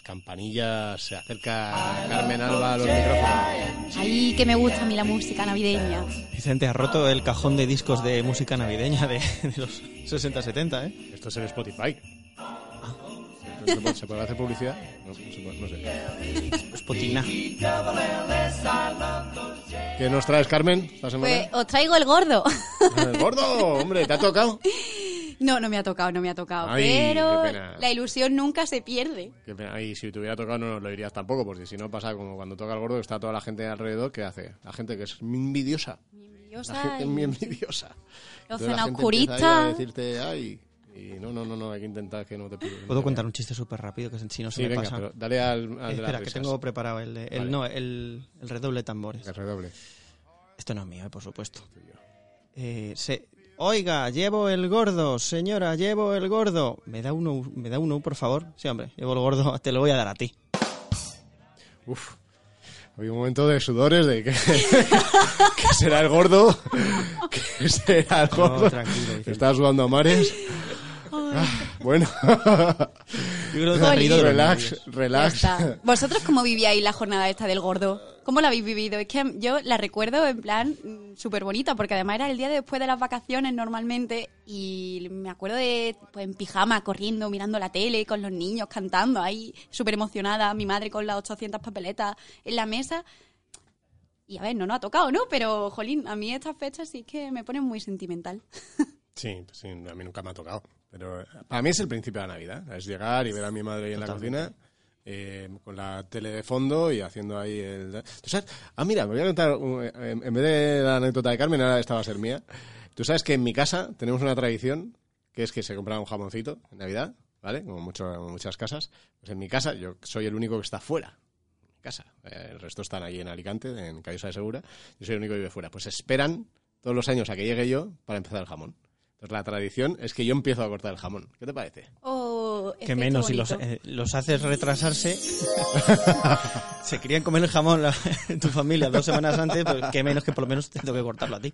Campanillas se acerca Carmen Alba a los micrófonos. Ahí que me gusta a mí la música navideña. Vicente ha roto el cajón de discos de música navideña de, de los 60-70, ¿eh? Esto es en Spotify. ¿Se puede, se puede hacer publicidad? No, no se puede, no sé. Spotina. ¿Qué nos traes, Carmen? esta semana? Pues os traigo el gordo. El gordo, hombre, ¿te ha tocado? No, no me ha tocado, no me ha tocado. Ay, pero la ilusión nunca se pierde. Qué pena. Ay, si te hubiera tocado no nos lo dirías tampoco, porque si no pasa como cuando toca el gordo, está toda la gente alrededor, ¿qué hace? La gente que es muy envidiosa. La Envidiosa gente es y- muy envidiosa. Los decirte, ay, y no, no, no, no, hay que intentar que no te pille. ¿Puedo contar un chiste súper rápido que si no se Sí, me venga, pasa? pero dale al, al Eh, espera, que risas. tengo preparado el, el Vale. no, el, el redoble de tambores. El redoble. Esto no es mío, eh, por supuesto. Eh, se- Oiga, llevo el gordo, señora, llevo el gordo. ¿Me da uno, me da uno, por favor? Sí, hombre, llevo el gordo, te lo voy a dar a ti. Uf. Había un momento de sudores de que, que será el gordo. Que será el gordo. tranquilo, Vicente. Estaba sudando a mares. Ah, bueno. Yo creo que de relax, relax. está. ¿Vosotros cómo vivíais la jornada esta del gordo? ¿Cómo la habéis vivido? Es que yo la recuerdo en plan súper bonita, porque además era el día después de las vacaciones normalmente y me acuerdo de pues en pijama, corriendo, mirando la tele, con los niños cantando ahí, súper emocionada, mi madre con las 800 papeletas en la mesa. Y a ver, no nos ha tocado, ¿no? Pero, jolín, a mí estas fechas sí que me ponen muy sentimental. Sí, sí, a mí nunca me ha tocado. Pero eh, para mí es el principio de la Navidad. Es llegar y ver a mi madre ahí en la cocina, eh, con la tele de fondo y haciendo ahí el... ¿Tú sabes? Ah, mira, me voy a contar, eh, en vez de la anécdota de Carmen, ahora esta va a ser mía. Tú sabes que en mi casa tenemos una tradición, que es que se compra un jamoncito en Navidad, ¿vale? Como mucho, como muchas casas. Pues en mi casa, yo soy el único que está fuera. en Casa. Eh, el resto están allí en Alicante, en Callosa de Segura. Yo soy el único que vive fuera. Pues esperan todos los años a que llegue yo para empezar el jamón. Entonces la tradición es que yo empiezo a cortar el jamón. ¿Qué te parece? Oh, Que menos si los, eh, los haces retrasarse. se querían comer el jamón la- en tu familia dos semanas antes, pues que menos que por lo menos te tengo que cortarlo a ti.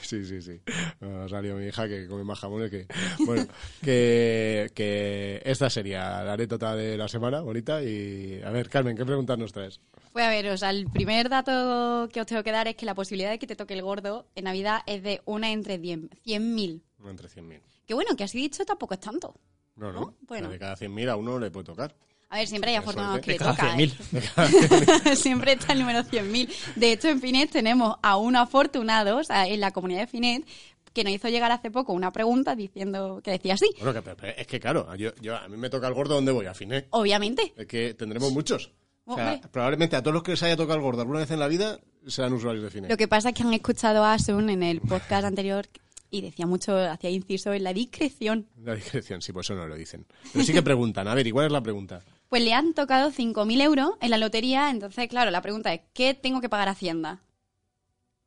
Sí, sí, sí. Ha salido mi hija que come más jamones que... Bueno, que, que esta sería la anécdota de la semana, bonita. Y a ver, Carmen, ¿qué preguntas nos traes? Pues a ver, o sea, el primer dato que os tengo que dar es que la posibilidad de que te toque el gordo en Navidad es de una entre 10 100.000. Entre 100.000. Que bueno, que así dicho tampoco es tanto. No, no. ¿No? Bueno. De cada 100.000 a uno le puede tocar. A ver, siempre hay afortunados que de le cada toca. 100.000. ¿eh? siempre está el número 100.000. De hecho, en Finet tenemos a un afortunado, o sea, en la comunidad de Finet, que nos hizo llegar hace poco una pregunta diciendo que decía así. Bueno, que, pero- pero es que claro, yo, yo, a mí me toca el gordo, ¿dónde voy? A Finé. Obviamente. Es que tendremos muchos. O sea, Hombre. probablemente a todos los que les haya tocado el gordo alguna vez en la vida serán usuarios de Finé. Lo que pasa es que han escuchado a Asun en el podcast anterior y decía mucho, hacía inciso en la discreción. La discreción, sí, pues eso no lo dicen. Pero sí que preguntan. A ver, ¿y cuál es la pregunta? Pues le han tocado 5.000 euros en la lotería, entonces, claro, la pregunta es, ¿qué tengo que pagar a Hacienda?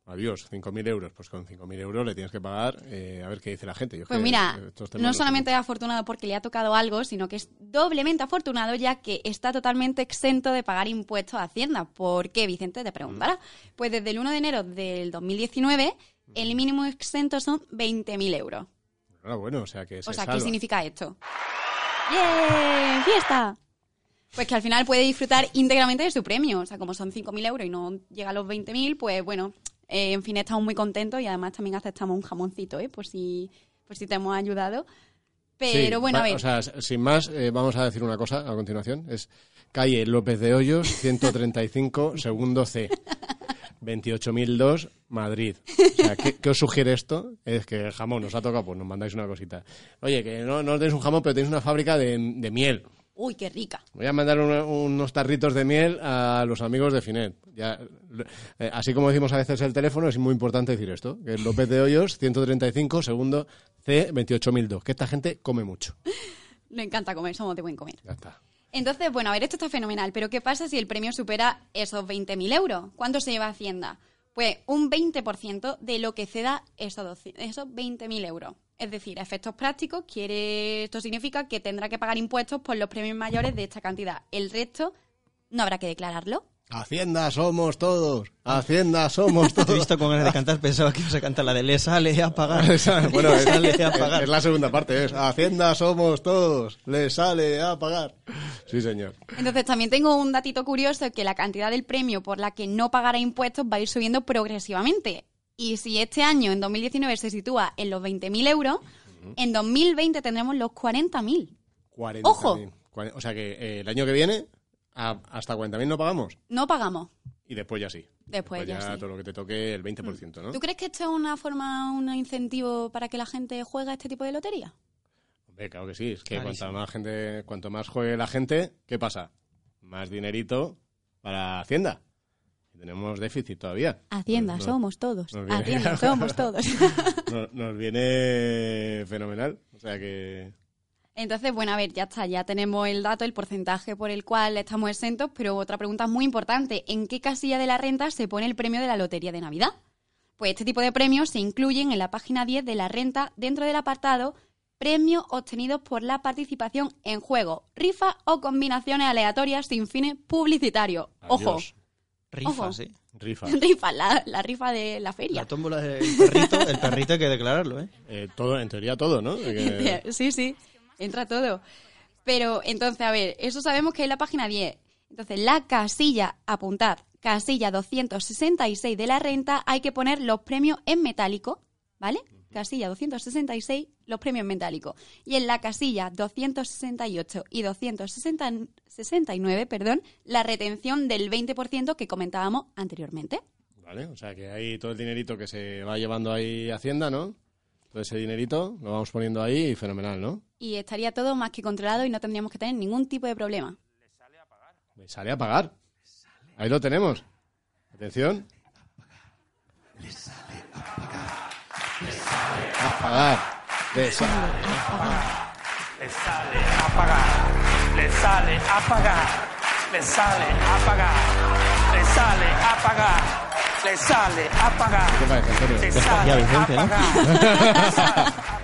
Adiós, 5.000 euros. Pues con 5.000 euros le tienes que pagar, eh, a ver qué dice la gente. Yo Pues que mira, no solamente es afortunado porque le ha tocado algo, sino que es doblemente afortunado ya que está totalmente exento de pagar impuestos a Hacienda. ¿Por qué, Vicente? Te preguntará. Pues desde el 1 de enero del 2019, el mínimo exento son 20.000 euros. Ah, bueno, o sea que se O sea, salva. ¿qué significa esto? ¡Bien! ¡Fiesta! Pues que al final puede disfrutar íntegramente de su premio. O sea, como son 5.000 euros y no llega a los 20.000, pues bueno, eh, en fin, estamos muy contentos y además también aceptamos un jamoncito, ¿eh? Por si, por si te hemos ayudado. Pero Sí, bueno, a ver. O sea, sin más, eh, vamos a decir una cosa a continuación. Es calle López de Hoyos, 135, segundo C. 28.002, Madrid. O sea, ¿qué, qué os sugiere esto? Es que el jamón nos ha tocado, pues nos mandáis una cosita. Oye, que no, no tenéis un jamón, pero tenéis una fábrica de, de miel. Uy, qué rica. Voy a mandar unos tarritos de miel a los amigos de Finet. Ya, eh, así como decimos a veces el teléfono, es muy importante decir esto. Que es López de Hoyos, 135, segundo C, 28002. Que esta gente come mucho. Nos encanta comer, somos de buen comer. Ya está. Entonces, bueno, a ver, esto está fenomenal, pero ¿qué pasa si el premio supera esos 20.000 euros? ¿Cuánto se lleva Hacienda? Pues un 20% de lo que ceda esos, 12 esos 20.000 euros. Es decir, efectos prácticos, quiere, esto significa que tendrá que pagar impuestos por los premios mayores de esta cantidad. El resto no habrá que declararlo. Hacienda somos todos. Hacienda somos Te he todos. visto con ganas de cantar, pensaba que ibas a cantar la de Le sale a pagar. Bueno, Le sale a pagar. es la segunda parte. Es Hacienda somos todos. Le sale a pagar. Sí, señor. Entonces, también tengo un datito curioso, que la cantidad del premio por la que no pagará impuestos va a ir subiendo progresivamente. Y si este año, en 2019, se sitúa en los 20.000 euros, en 2020 tendremos los 40.000. 40.000. Ojo. O sea que eh, el año que viene a- hasta 40.000 no pagamos. No pagamos. Y después ya sí. Después ya sí. todo lo que te toque el 20%, ¿no? ¿Tú crees que esto es una forma, un incentivo para que la gente juegue a este tipo de lotería? Hombre, claro que sí. Es que Clarísimo. cuanta más gente, cuanto más juegue la gente, ¿qué pasa? Más dinerito para Hacienda. Y tenemos déficit todavía. Hacienda, somos todos. Hacienda, somos todos. Nos, nos viene fenomenal. O sea que... Entonces, bueno, a ver, ya está, ya tenemos el dato, el porcentaje por el cual estamos exentos, pero otra pregunta muy importante, ¿en qué casilla de la renta se pone el premio de la Lotería de Navidad? Pues este tipo de premios se incluyen en la página 10 de la renta dentro del apartado premios obtenidos por la participación en juego, rifa o combinaciones aleatorias sin fines publicitarios. Ojo. Rifas, Ojo. ¿eh? Rifa. rifa, la, la rifa de la feria. La tómbola del perrito, el perrito hay que declararlo, ¿eh? Eh, todo, en teoría todo, ¿no? Que- Sí, sí, entra todo. Pero entonces, a ver, eso sabemos que es la página 10. Entonces, la casilla, apuntad, casilla 266 de la renta, hay que poner los premios en metálico, ¿vale? Casilla 266, los premios en metálico. Y en la casilla 268 y 269, perdón, la retención del 20% que comentábamos anteriormente. Vale, o sea que hay todo el dinerito que se va llevando ahí Hacienda, ¿no? Todo ese dinerito lo vamos poniendo ahí y fenomenal, ¿no? Y estaría todo más que controlado y no tendríamos que tener ningún tipo de problema. Me sale a pagar. Ahí lo tenemos. Atención. a pagar. Le sale a pagar. Le sale a pagar, le sale a pagar, le sale a pagar, le sale a pagar, le sale a pagar, ¿Qué te sale a pagar.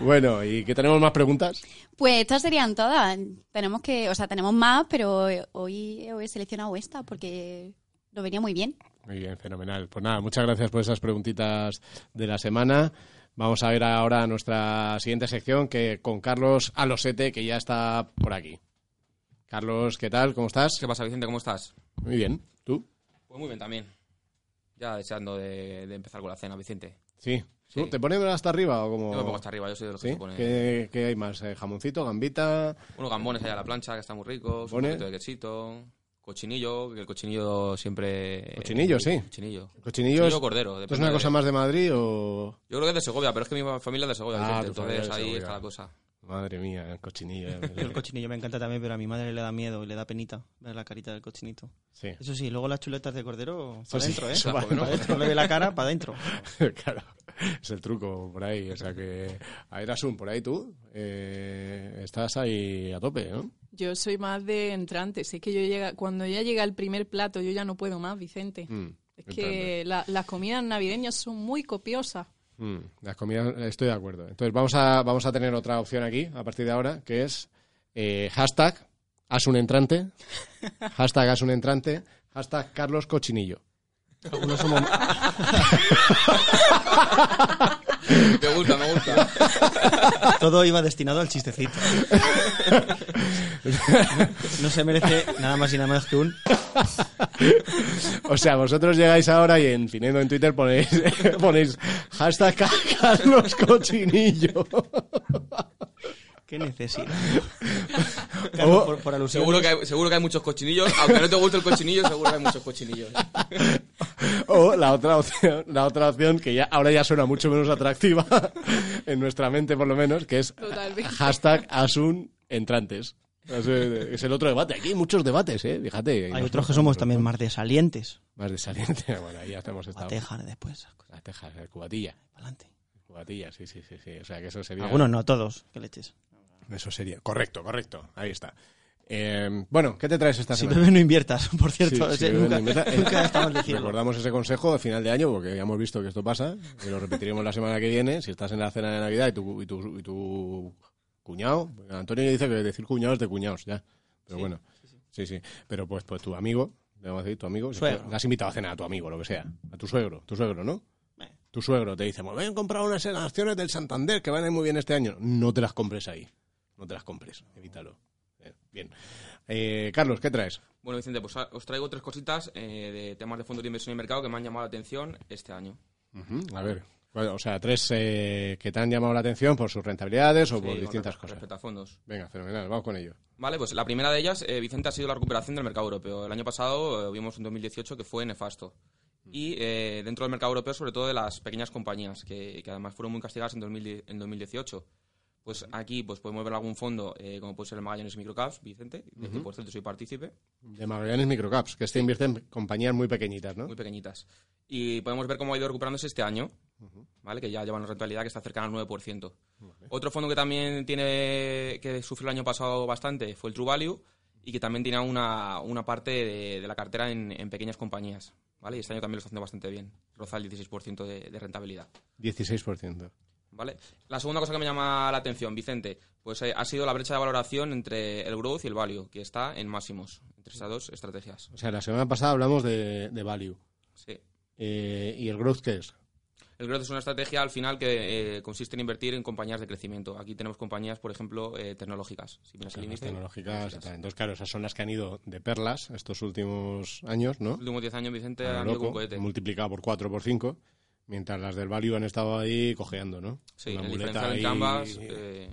Bueno, ¿y qué tenemos más preguntas? Pues estas serían todas. Tenemos que, o sea, tenemos más, pero hoy he seleccionado esta porque lo venía muy bien. Muy bien, fenomenal. Pues nada, muchas gracias por esas preguntitas de la semana. Vamos a ver ahora nuestra siguiente sección que con Carlos Alosete, que ya está por aquí. Carlos, ¿qué tal? ¿Cómo estás? ¿Qué pasa, Vicente? ¿Cómo estás? Muy bien. ¿Tú? Pues muy bien también. Ya deseando de, de empezar con la cena, Vicente. Sí. Sí. ¿Tú ¿Te pones hasta arriba o como...? Yo me pongo hasta arriba, yo soy de los que se pone... ¿Qué, qué hay más? Eh, ¿Jamoncito, gambita? Unos gambones ahí a la plancha, que están muy ricos, un ¿Gambones? poquito de quesito, cochinillo, que el cochinillo siempre... Cochinillo, sí. Cochinillo. ¿Cochinillo es, cordero. ¿esto es una cosa de- más de Madrid o...? Yo creo que es de Segovia, pero es que mi familia es de Segovia, Ah, entonces ahí Segovia. está la cosa. Madre mía, el cochinillo. El cochinillo me encanta también, pero a mi madre le da miedo y le da penita ver la carita del cochinito. Sí. Eso sí, luego las chuletas de cordero Eso para sí, ¿eh? Para no le ve la cara, para adentro. claro, es el truco por ahí. O sea que, a ver, Asun, por ahí tú eh, estás ahí a tope, ¿no? Yo soy más de entrantes. Es que yo llega, cuando ya llega el primer plato, yo ya no puedo más, Vicente. Mm, Es que la- las comidas navideñas son muy copiosas. Mm, las comidas, estoy de acuerdo. Entonces vamos a, vamos a tener otra opción aquí, a partir de ahora, que es eh, hashtag haz un entrante, hashtag haz un entrante, hashtag Carlos Cochinillo. Algunos somos... Me gusta, me gusta. Todo iba destinado al chistecito. No se merece nada más y nada más que un... O sea, vosotros llegáis ahora y en Finedo en Twitter ponéis, ponéis hashtag Ca- Carlos Cochinillo. ¿Qué necesidad? O- Claro, por, por alusión. Seguro que, hay, seguro que hay muchos cochinillos, aunque no te guste el cochinillo, seguro que hay muchos cochinillos. O la otra opción, la otra opción que ya ahora ya suena mucho menos atractiva en nuestra mente por lo menos, que es Totalmente. hashtag Asun entrantes. Es, el otro debate. Aquí hay muchos debates, ¿eh? Fíjate. Hay otros que somos también más desalientes. Más desaliente. Bueno, ahí ya estamos estado. Batejar después. esas cosas. La teja, el cubatilla. Pa'lante. Cubatilla, sí, sí, sí, sí. O sea, que eso sería... Algunos no, todos. Que leches. Eso sería. Correcto, correcto. Ahí está. Eh, bueno, ¿qué te traes esta Si semana? bebes no inviertas, por cierto. Sí, sí, nunca, no inviertas. nunca estamos diciendo. Recordamos ese consejo a final de año, porque ya hemos visto que esto pasa, y lo repetiremos la semana que viene. Si estás en la cena de Navidad y tu, y tu, y tu cuñado, Antonio dice que decir cuñado es de cuñados, ya. Pero bueno, sí, sí. Pero pues, pues tu amigo, decir, tu amigo, si Suegro. le has invitado a cenar a tu amigo, lo que sea, a tu suegro, tu suegro, ¿no? Eh. Tu suegro te dice, me voy a comprar unas acciones del Santander que van a ir muy bien este año. No te las compres ahí. No te las compres. Evítalo. Eh, Bien. Eh, Carlos, ¿qué traes? Bueno, Vicente, pues a- os traigo tres cositas eh, de temas de fondos de inversión y mercado que me han llamado la atención este año. A ver, bueno, o sea, tres eh, que te han llamado la atención por sus rentabilidades o Sí, por distintas cosas. Respecto a fondos. Venga, fenomenal, vamos con ello. Vale, pues la primera de ellas, eh, Vicente, ha sido la recuperación del mercado europeo. El año pasado eh, vimos en 2018 que fue nefasto. Y eh, dentro del mercado europeo, sobre todo de las pequeñas compañías, que, que además fueron muy castigadas en, 2010 en 2018. Pues aquí pues podemos ver algún fondo, eh, como puede ser el Magallanes Microcaps, Vicente, del que por cierto soy partícipe, De Magallanes Microcaps, que este invierte en compañías muy pequeñitas, ¿no? muy pequeñitas. Y podemos ver cómo ha ido recuperándose este año, ¿vale? que ya lleva una rentabilidad que está cercana al 9%. Otro fondo que también tiene que sufrió el año pasado bastante fue el True Value y que también tiene una, una parte de, de la cartera en, en pequeñas compañías. ¿vale? Y este año también lo está haciendo bastante bien, roza el 16% de, de rentabilidad. 16%. ¿Vale? La segunda cosa que me llama la atención, Vicente, pues eh, ha sido la brecha de valoración entre el growth y el value, que está en máximos, entre esas dos estrategias. O sea, la semana pasada hablamos de, de value. Sí. Eh, ¿Y el growth qué es? El growth es una estrategia al final que eh, consiste en invertir en compañías de crecimiento. Aquí tenemos compañías, por ejemplo, eh, tecnológicas. Si miras el tecnológicas y tal. Entonces, claro, esas son las que han ido de perlas estos últimos años, ¿no? Los últimos 10 años, Vicente, A lo han ido con cohete. multiplicado por 4 por 5, mientras las del value han estado ahí cojeando, ¿no? Sí, Una el muleta diferencial entre ahí- ambas... eh,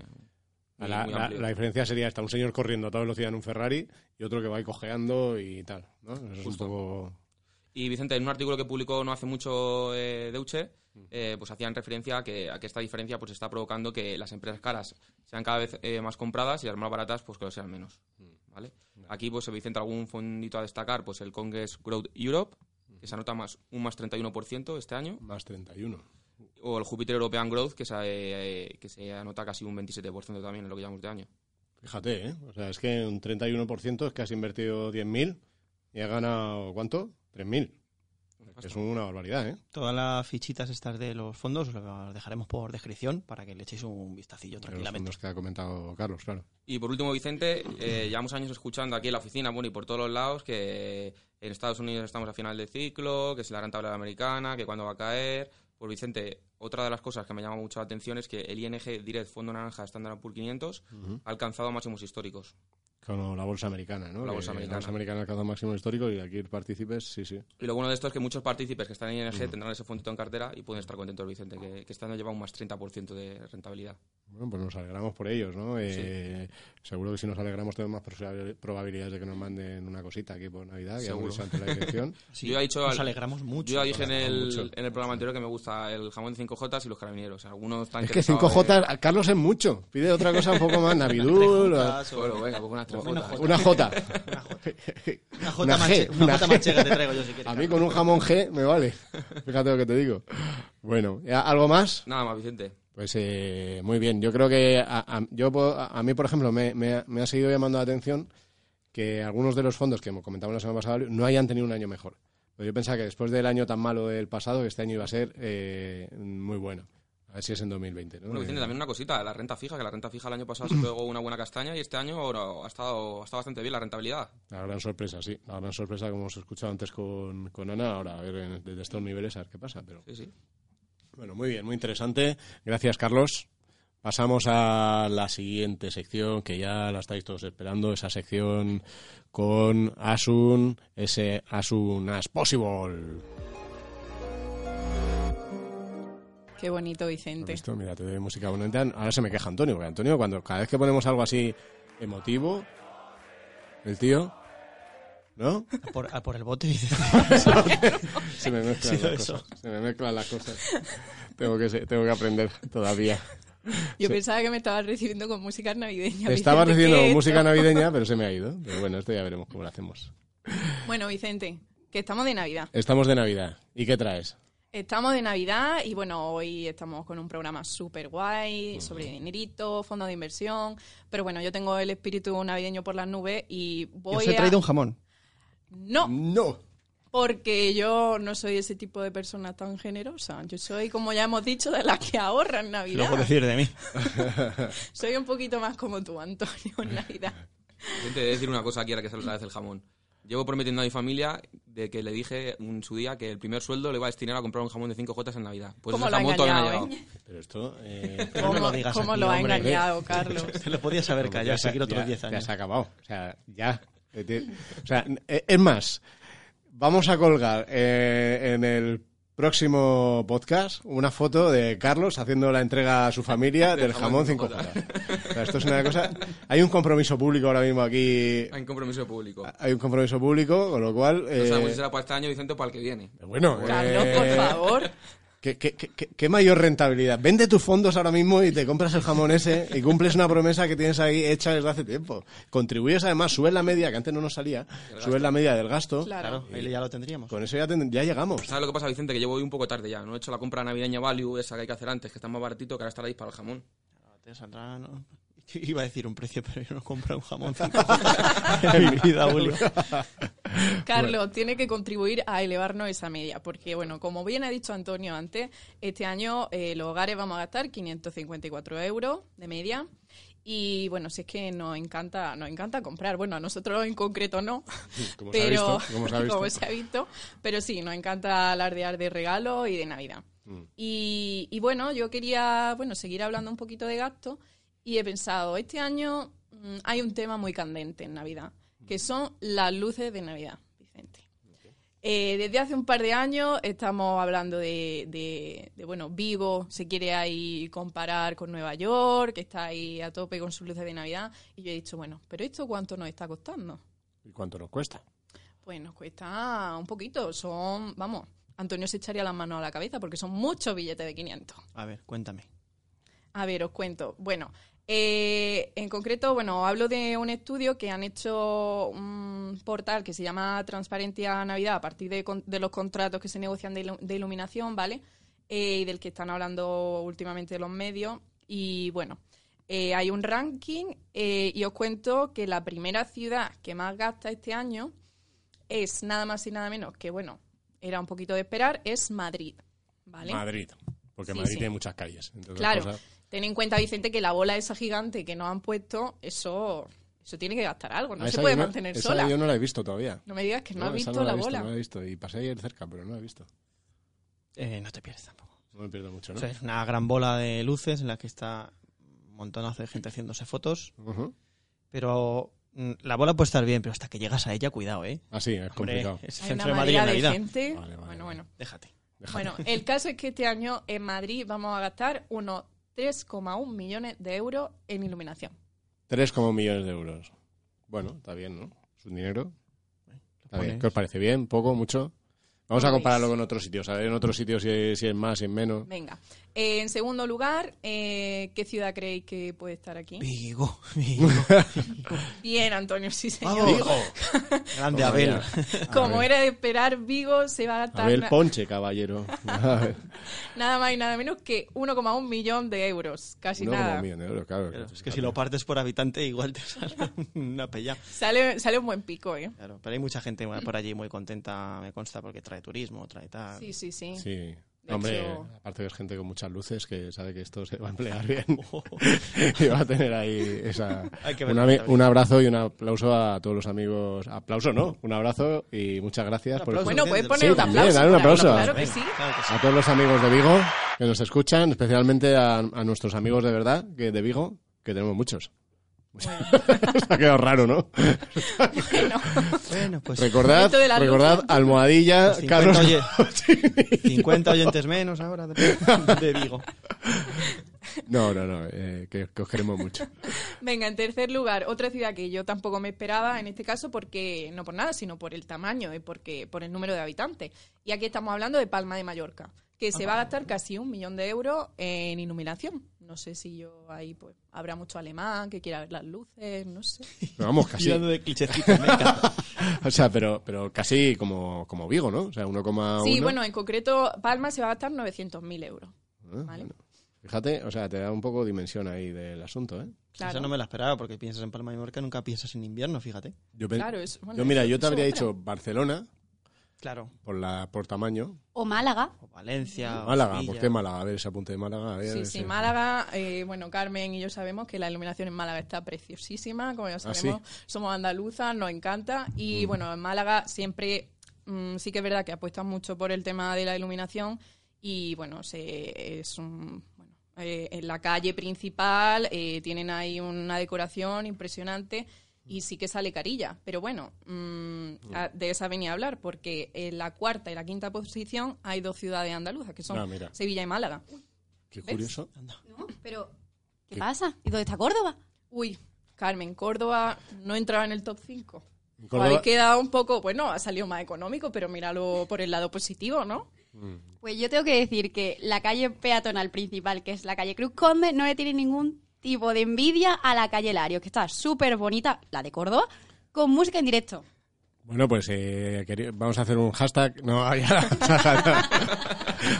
la, diferencia sería esta, un señor corriendo a toda velocidad en un Ferrari y otro que va ahí cojeando y tal, ¿no? Eso es un poco... Y Vicente, en un artículo que publicó no hace mucho eh, Deutsche, eh, pues hacían referencia a que, a que esta diferencia pues está provocando que las empresas caras sean cada vez eh, más compradas y las más baratas pues que lo sean menos. ¿vale? Aquí, pues Vicente, algún fondito a destacar, pues el Congress Growth Europe, que se anota más, un más 31% este año, Más 31. o el Jupiter European Growth, que se, eh, que se anota casi un 27% también en lo que llevamos de año. Fíjate, ¿eh? O sea, es que un 31% es que has invertido 10.000 y has ganado, ¿cuánto? 3.000. Que es una barbaridad, ¿eh? Todas las fichitas estas de los fondos os las dejaremos por descripción para que le echéis un vistacillo De los tranquilamente. fondos que ha comentado Carlos, claro. Y por último, Vicente, eh, llevamos años escuchando aquí en la oficina, bueno, y por todos los lados, que en Estados Unidos estamos a final de ciclo, que es la rentabilidad americana, que cuándo va a caer. Pues Vicente, otra de las cosas que me llama mucho la atención es que el ING Direct Fondo Naranja Standard Poor's 500 ha alcanzado máximos históricos. Con la bolsa americana, ¿no? La bolsa americana. La bolsa americana alcanza un máximo histórico y aquí partícipes, sí, sí. Y lo bueno de esto es que muchos partícipes que están en ING uh -huh. tendrán ese fondito en cartera y pueden estar contentos, Vicente, que, que este año lleva un más 30% de rentabilidad. Bueno, pues nos alegramos por ellos, ¿no? Eh, sí. Seguro que si nos alegramos tenemos más probabilidades de que nos manden una cosita aquí por Navidad. Seguro. Que ante la dirección. sí, yo he dicho, nos alegramos mucho. Yo ya dije en el, mucho. en el programa anterior que me gusta el jamón de 5J y los carabineros. Algunos están es que 5J, de... Carlos es mucho. Pide otra cosa un poco más, Navidul. o... Bueno, venga, pues una una J. una J. Una J, una J, te traigo yo si quieres. A mí con un jamón G me vale. Fíjate lo que te digo. Bueno, ¿algo más? Nada más, Vicente. Pues eh, muy bien. Yo creo que a, a, yo, a mí, por ejemplo, me, me, me ha seguido llamando la atención que algunos de los fondos que comentamos la semana pasada no hayan tenido un año mejor. Pero yo pensaba que después del año tan malo del pasado, este año iba a ser eh, muy bueno. A ver si es en 2020. ¿no? Bueno, Vicente, Eh, también una cosita, la renta fija, que la renta fija el año pasado se pegó una buena castaña y este año ahora ha estado, ha estado bastante bien la rentabilidad. La gran sorpresa, sí. La gran sorpresa, como hemos escuchado antes con, con Ana. Ahora, a ver, desde estos niveles, a ver qué pasa. Pero Sí, sí. Bueno, muy bien, muy interesante. Gracias, Carlos. Pasamos a la siguiente sección que ya la estáis todos esperando, esa sección con Asun, ese Asun as Possible. Qué bonito, ¿Has Vicente. visto? Mira, te doy música bonita. Ahora se me queja Antonio, porque Antonio, cuando cada vez que ponemos algo así emotivo, el tío, ¿no? A por, a por el bote. Se me mezclan Sí, las eso. cosas. Se me mezclan las cosas. Tengo que, se- tengo que aprender todavía. Yo pensaba que me estabas recibiendo con música navideña. Te estabas ¿qué es música esto? navideña, pero se me ha ido. Pero bueno, esto ya veremos cómo lo hacemos. Bueno, Vicente, que estamos de Navidad. Estamos de Navidad. ¿Y qué traes? Estamos de Navidad y bueno, hoy estamos con un programa súper guay sobre dinerito, fondo de inversión. Pero bueno, yo tengo el espíritu navideño por las nubes y voy os he a... traído un jamón. No, No. porque yo no soy ese tipo de persona tan generosa. Yo soy, como ya hemos dicho, de las que ahorran en Lo Navidad. puedo decir de mí. Soy un poquito más como tú, Antonio, en Navidad. Yo te voy a decir una cosa aquí ahora que sale otra vez el jamón. Llevo prometiendo a mi familia de que le dije en su día que el primer sueldo le iba a destinar a comprar un jamón de 5 jotas en Navidad. Pues ¿Cómo ese lo ha jamón todavía no ha engañado, llegado. Pero esto... eh, no ¿Cómo, lo digas cómo aquí, lo ha hombre. engañado, Carlos? Te lo podías haber callado, ya se- seguir otros ya- 10 Ya años. se ha acabado. O sea, ya. Eh, O sea, eh, es más, vamos a colgar eh, en el próximo podcast una foto de Carlos haciendo la entrega a su familia del jamón 5 cinco jotas. O sea, esto es una cosa... Hay un compromiso público ahora mismo aquí. Hay un compromiso público. Hay un compromiso público, con lo cual... No eh, sabemos si será para este año, Vicente, o para el que viene. bueno, Carlos, eh, por favor. ¿Qué, qué, qué- qué- mayor rentabilidad? Vende tus fondos ahora mismo y te compras el jamón ese y cumples una promesa que tienes ahí hecha desde hace tiempo. Contribuyes además, subes la media, que antes no nos salía, subes la media del gasto. Claro. Ahí ya lo tendríamos. Con eso ya, ten- ya llegamos. ¿Sabes lo que pasa, Vicente? Que llevo hoy un poco tarde ya. No he hecho la compra navideña value, esa que hay que hacer antes, que está más baratito, que ahora está ahí para el jamón. Te saldrá, ¿no? Iba a decir un precio, pero yo no compro un jamón. en mi vida, Julio. Carlos tiene que contribuir a elevarnos esa media, porque bueno, como bien ha dicho Antonio antes, este año eh, los hogares vamos a gastar 554 euros de media. Y bueno, si es que nos encanta, nos encanta comprar. Bueno, a nosotros en concreto no, Como pero como se ha visto. como se ha visto. Pero sí, nos encanta alardear de regalos y de Navidad. Mm. Y, y bueno, yo quería bueno seguir hablando un poquito de gasto y he pensado, este año mm, hay un tema muy candente en Navidad, que son las luces de Navidad, Vicente. Eh, desde hace un par de años estamos hablando de, de- de, bueno, Vigo se quiere ahí comparar con Nueva York, que está ahí a tope con sus luces de Navidad, y yo he dicho, bueno, pero ¿esto cuánto nos está costando? ¿Y cuánto nos cuesta? Pues nos cuesta un poquito, son, vamos, Antonio se echaría las manos a la cabeza porque son muchos billetes de 500. A ver, cuéntame. A ver, os cuento. Bueno, eh, en concreto, bueno, hablo de un estudio que han hecho un portal que se llama Transparencia Navidad a partir de, de los contratos que se negocian de, ilu- de iluminación, ¿vale? Eh, y del que están hablando últimamente los medios. Y bueno, eh, hay un ranking eh, y os cuento que la primera ciudad que más gasta este año es nada más y nada menos que, bueno, era un poquito de esperar, es Madrid, ¿vale? Madrid. Porque Sí, Madrid sí. tiene muchas calles. entre otras Claro, cosas. Ten en cuenta, Vicente, que la bola esa gigante que nos han puesto, eso, eso tiene que gastar algo, no Ah, se puede no- mantener esa sola. yo no la he visto todavía. No me digas que no, has esa visto no la, he visto, bola. No la he visto. Y pasé ayer cerca, pero no la he visto. Eh, no te pierdes tampoco. No me pierdo mucho, O ¿no? sea, es una gran bola de luces en la que está un montonazo de gente haciéndose fotos. Pero mm, la bola puede estar bien, pero hasta que llegas a ella, cuidado, ¿eh? Ah, sí, es Hombre, complicado. es el centro de Madrid en Navidad. gente. Vale, vale, bueno, vale. bueno. Déjate. Bueno, el caso es que este año en Madrid vamos a gastar unos 3,1 millones de euros en iluminación. 3,1 millones de euros. Bueno, está bien, ¿no? Es un dinero. Está bien. ¿Qué os parece? ¿Bien? ¿Poco? ¿Mucho? Vamos a compararlo con otros sitios. A ver en otros sitios si, si es más, si es menos. Venga. Eh, en segundo lugar, eh, ¿qué ciudad creéis que puede estar aquí? Vigo, Vigo. Bien, Antonio, sí, señor. Vamos. Grande Abel. Como era de esperar, Vigo se va a gastar Abel Ponche, caballero. Nada más y nada menos que 1,1 millón de euros. Casi No nada. un millón de euros, claro. Claro, es que si lo partes por habitante, igual te sale una pella. Sale, sale un buen pico, ¿eh? Claro, pero hay mucha gente por allí muy contenta, me consta, porque trae turismo, trae tal. Sí, sí, sí. Sí. De Hombre, hecho- aparte que es gente con muchas luces que sabe que esto se va a emplear bien y va a tener ahí esa... Hay que ver un, un abrazo y un aplauso a todos los amigos. Aplauso, ¿no? Un abrazo y muchas gracias Un por... Bueno, puedes Sí, poner un también, aplauso. dale un aplauso. Claro que sí. Claro que sí. A todos los amigos de Vigo que nos escuchan, especialmente a, a nuestros amigos de verdad que de Vigo, que tenemos muchos. Se ha quedado raro, ¿no? Bueno, Bueno, pues Recordad, recordad, almohadilla, Los 50 Carlos. oye- 50 oyentes menos ahora de, de Vigo. No, no, no, eh, que, que os queremos mucho. Venga, en tercer lugar, otra ciudad que yo tampoco me esperaba en este caso porque no por nada, sino por el tamaño y porque por el número de habitantes. Y aquí estamos hablando de Palma de Mallorca, que se va a gastar casi un millón de euros en iluminación. No sé si yo ahí pues habrá mucho alemán que quiera ver las luces, no sé. Pero vamos, casi. Tirando de clichecitos, me encanta. O sea, pero, pero casi como, como Vigo, ¿no? O sea, 1,1. Sí, bueno, en concreto Palma se va a gastar 900.000 euros. Ah, ¿vale? bueno. Fíjate, o sea, te da un poco dimensión ahí del asunto, ¿eh? Claro. Eso no me la esperaba, porque piensas en Palma de Mallorca, nunca piensas en invierno, fíjate. Yo, Claro, es- bueno, yo mira, eso- yo te habría otra. dicho Barcelona Claro. por la por tamaño. O Málaga. O Valencia, o Málaga, Sevilla. ¿por qué Málaga? A ver ese apunte de Málaga. a ver, Sí, ese- sí, Málaga, eh, bueno, Carmen y yo sabemos que la iluminación en Málaga está preciosísima, como ya sabemos, somos andaluzas, nos encanta, y bueno, en Málaga siempre mm, sí que es verdad que apuestan mucho por el tema de la iluminación, y bueno, se, es un... Eh, en la calle principal eh, tienen ahí una decoración impresionante y sí que sale carilla. Pero bueno, mm, a- de esa venía a hablar, porque en la cuarta y la quinta posición hay dos ciudades andaluzas, que son Ah. Sevilla y Málaga. Qué curioso. No, pero ¿qué pasa? ¿Y dónde está Córdoba? Uy, Carmen, Córdoba no entraba en el top 5. En Córdoba... Córdoba- quedado un poco, bueno, ha salido más económico, pero míralo por el lado positivo, ¿no? Pues yo tengo que decir que la calle peatonal principal, que es la calle Cruz Conde, no le tiene ningún tipo de envidia a la calle Lario, que está súper bonita, la de Córdoba, con música en directo. Bueno, pues eh, vamos a hacer un hashtag. No, ya.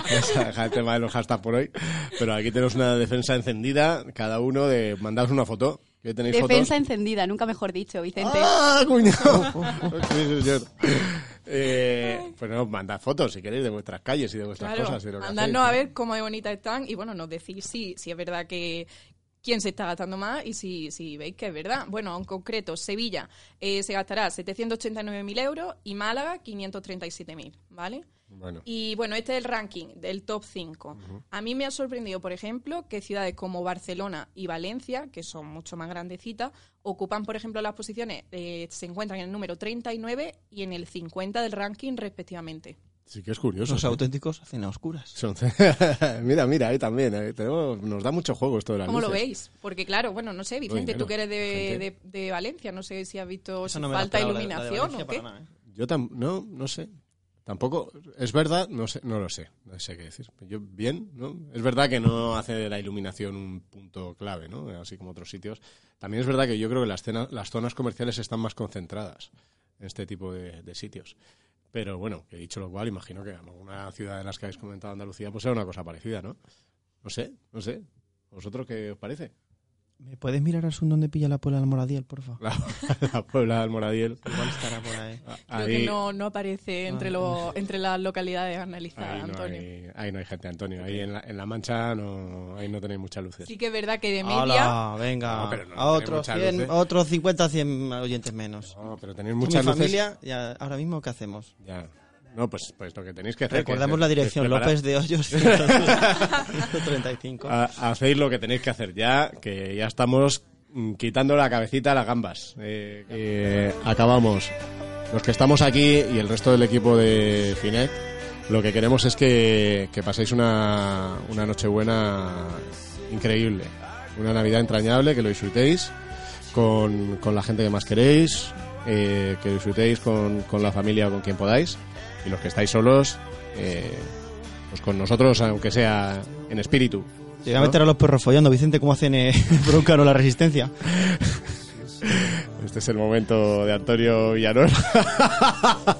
Vamos a dejar el tema de los hashtags por hoy. Pero aquí tenemos una defensa encendida, cada uno de mandaros una foto. Que tenéis Defensa fotos. encendida, nunca mejor dicho, Vicente. ¡Ah, cuñado! Sí, señor. Eh, pues no, mandad fotos si queréis de vuestras calles y de vuestras Claro, cosas. mandadnos a ver cómo de bonitas están y bueno, nos decís si, si es verdad que quién se está gastando más y si, si veis que es verdad. Bueno, en concreto, Sevilla eh, se gastará 789.000 euros y Málaga 537.000, ¿vale? Bueno, Y bueno, este es el ranking del top 5. A mí me ha sorprendido, por ejemplo, que ciudades como Barcelona y Valencia, que son mucho más grandecitas, ocupan, por ejemplo, las posiciones, eh, se encuentran en el número 39 y en el 50 del ranking respectivamente. sí que es curioso. Los ¿eh? auténticos hacen a oscuras. Son- mira, mira, ahí también. eh, tenemos- nos da mucho juego esto de las ¿Cómo lo luces. veis? Porque claro, bueno, no sé, Vicente, tú que eres de, gente. de- de Valencia, no sé si has visto si no la falta esperaba, la de- la iluminación o qué. nada, ¿eh? Yo tam no, no sé. Tampoco, es verdad, no sé, no lo sé, no sé qué decir. Yo, bien, ¿no? Es verdad que no hace de la iluminación un punto clave, ¿no? Así como otros sitios. También es verdad que yo creo que las, zonas comerciales están más concentradas en este tipo de, sitios. Pero bueno, que dicho lo cual, imagino que alguna ciudad de las que habéis comentado Andalucía, pues sea una cosa parecida, ¿no? No sé, no sé. ¿Vosotros qué os parece? ¿Me puedes mirar a Sun dónde pilla la Puebla del Moradiel, porfa? La, la Puebla del Moradiel. Igual estará por ahí. Creo que no, no aparece entre, los entre las localidades analizadas, Ahí no, Antonio. hay, ahí no hay gente, Antonio. Ahí en la, en la Mancha no, ahí no tenéis muchas luces. Sí que es verdad que de media... Hola, venga. No, pero no a otros, mucha 100, luz, ¿eh? otros 50, 100 oyentes menos. No, pero tenéis muchas mi luces. familia, ya, ahora mismo, ¿qué hacemos? Ya. No, pues, pues lo que tenéis que hacer. Recordamos que- la dirección, López de Hoyos 135. Ha- Hacéis lo que tenéis que hacer ya, que ya estamos mm, quitando la cabecita a las gambas. Eh, eh, acabamos. Los que estamos aquí y el resto del equipo de Finet, lo que queremos es que, que paséis una, una Nochebuena increíble. Una Navidad entrañable, que lo disfrutéis con, con la gente que más queréis, eh, que disfrutéis con, con la familia o con quien podáis. Y los que estáis solos, eh, pues con nosotros, aunque sea en espíritu. Te voy a meter a los perros follando, Vicente, ¿cómo hacen eh, bronca o la resistencia? Este es el momento de Antonio Villanueva.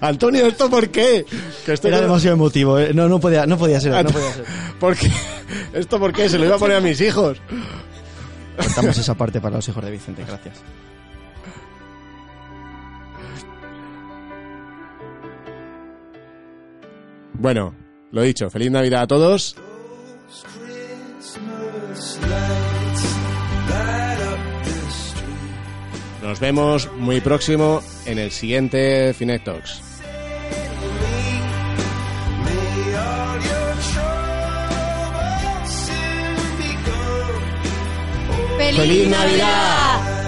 Antonio, ¿esto por qué? Que estoy Era con- demasiado emotivo, eh. no, no, podía, no podía ser. No podía ser. ¿Por qué? ¿Esto por qué? Se lo iba a poner a mis hijos. Cortamos esa parte para los hijos de Vicente, gracias. Bueno, lo dicho, feliz Navidad a todos. Nos vemos muy próximo en el siguiente Finet Talks. ¡Feliz, ¡Feliz Navidad!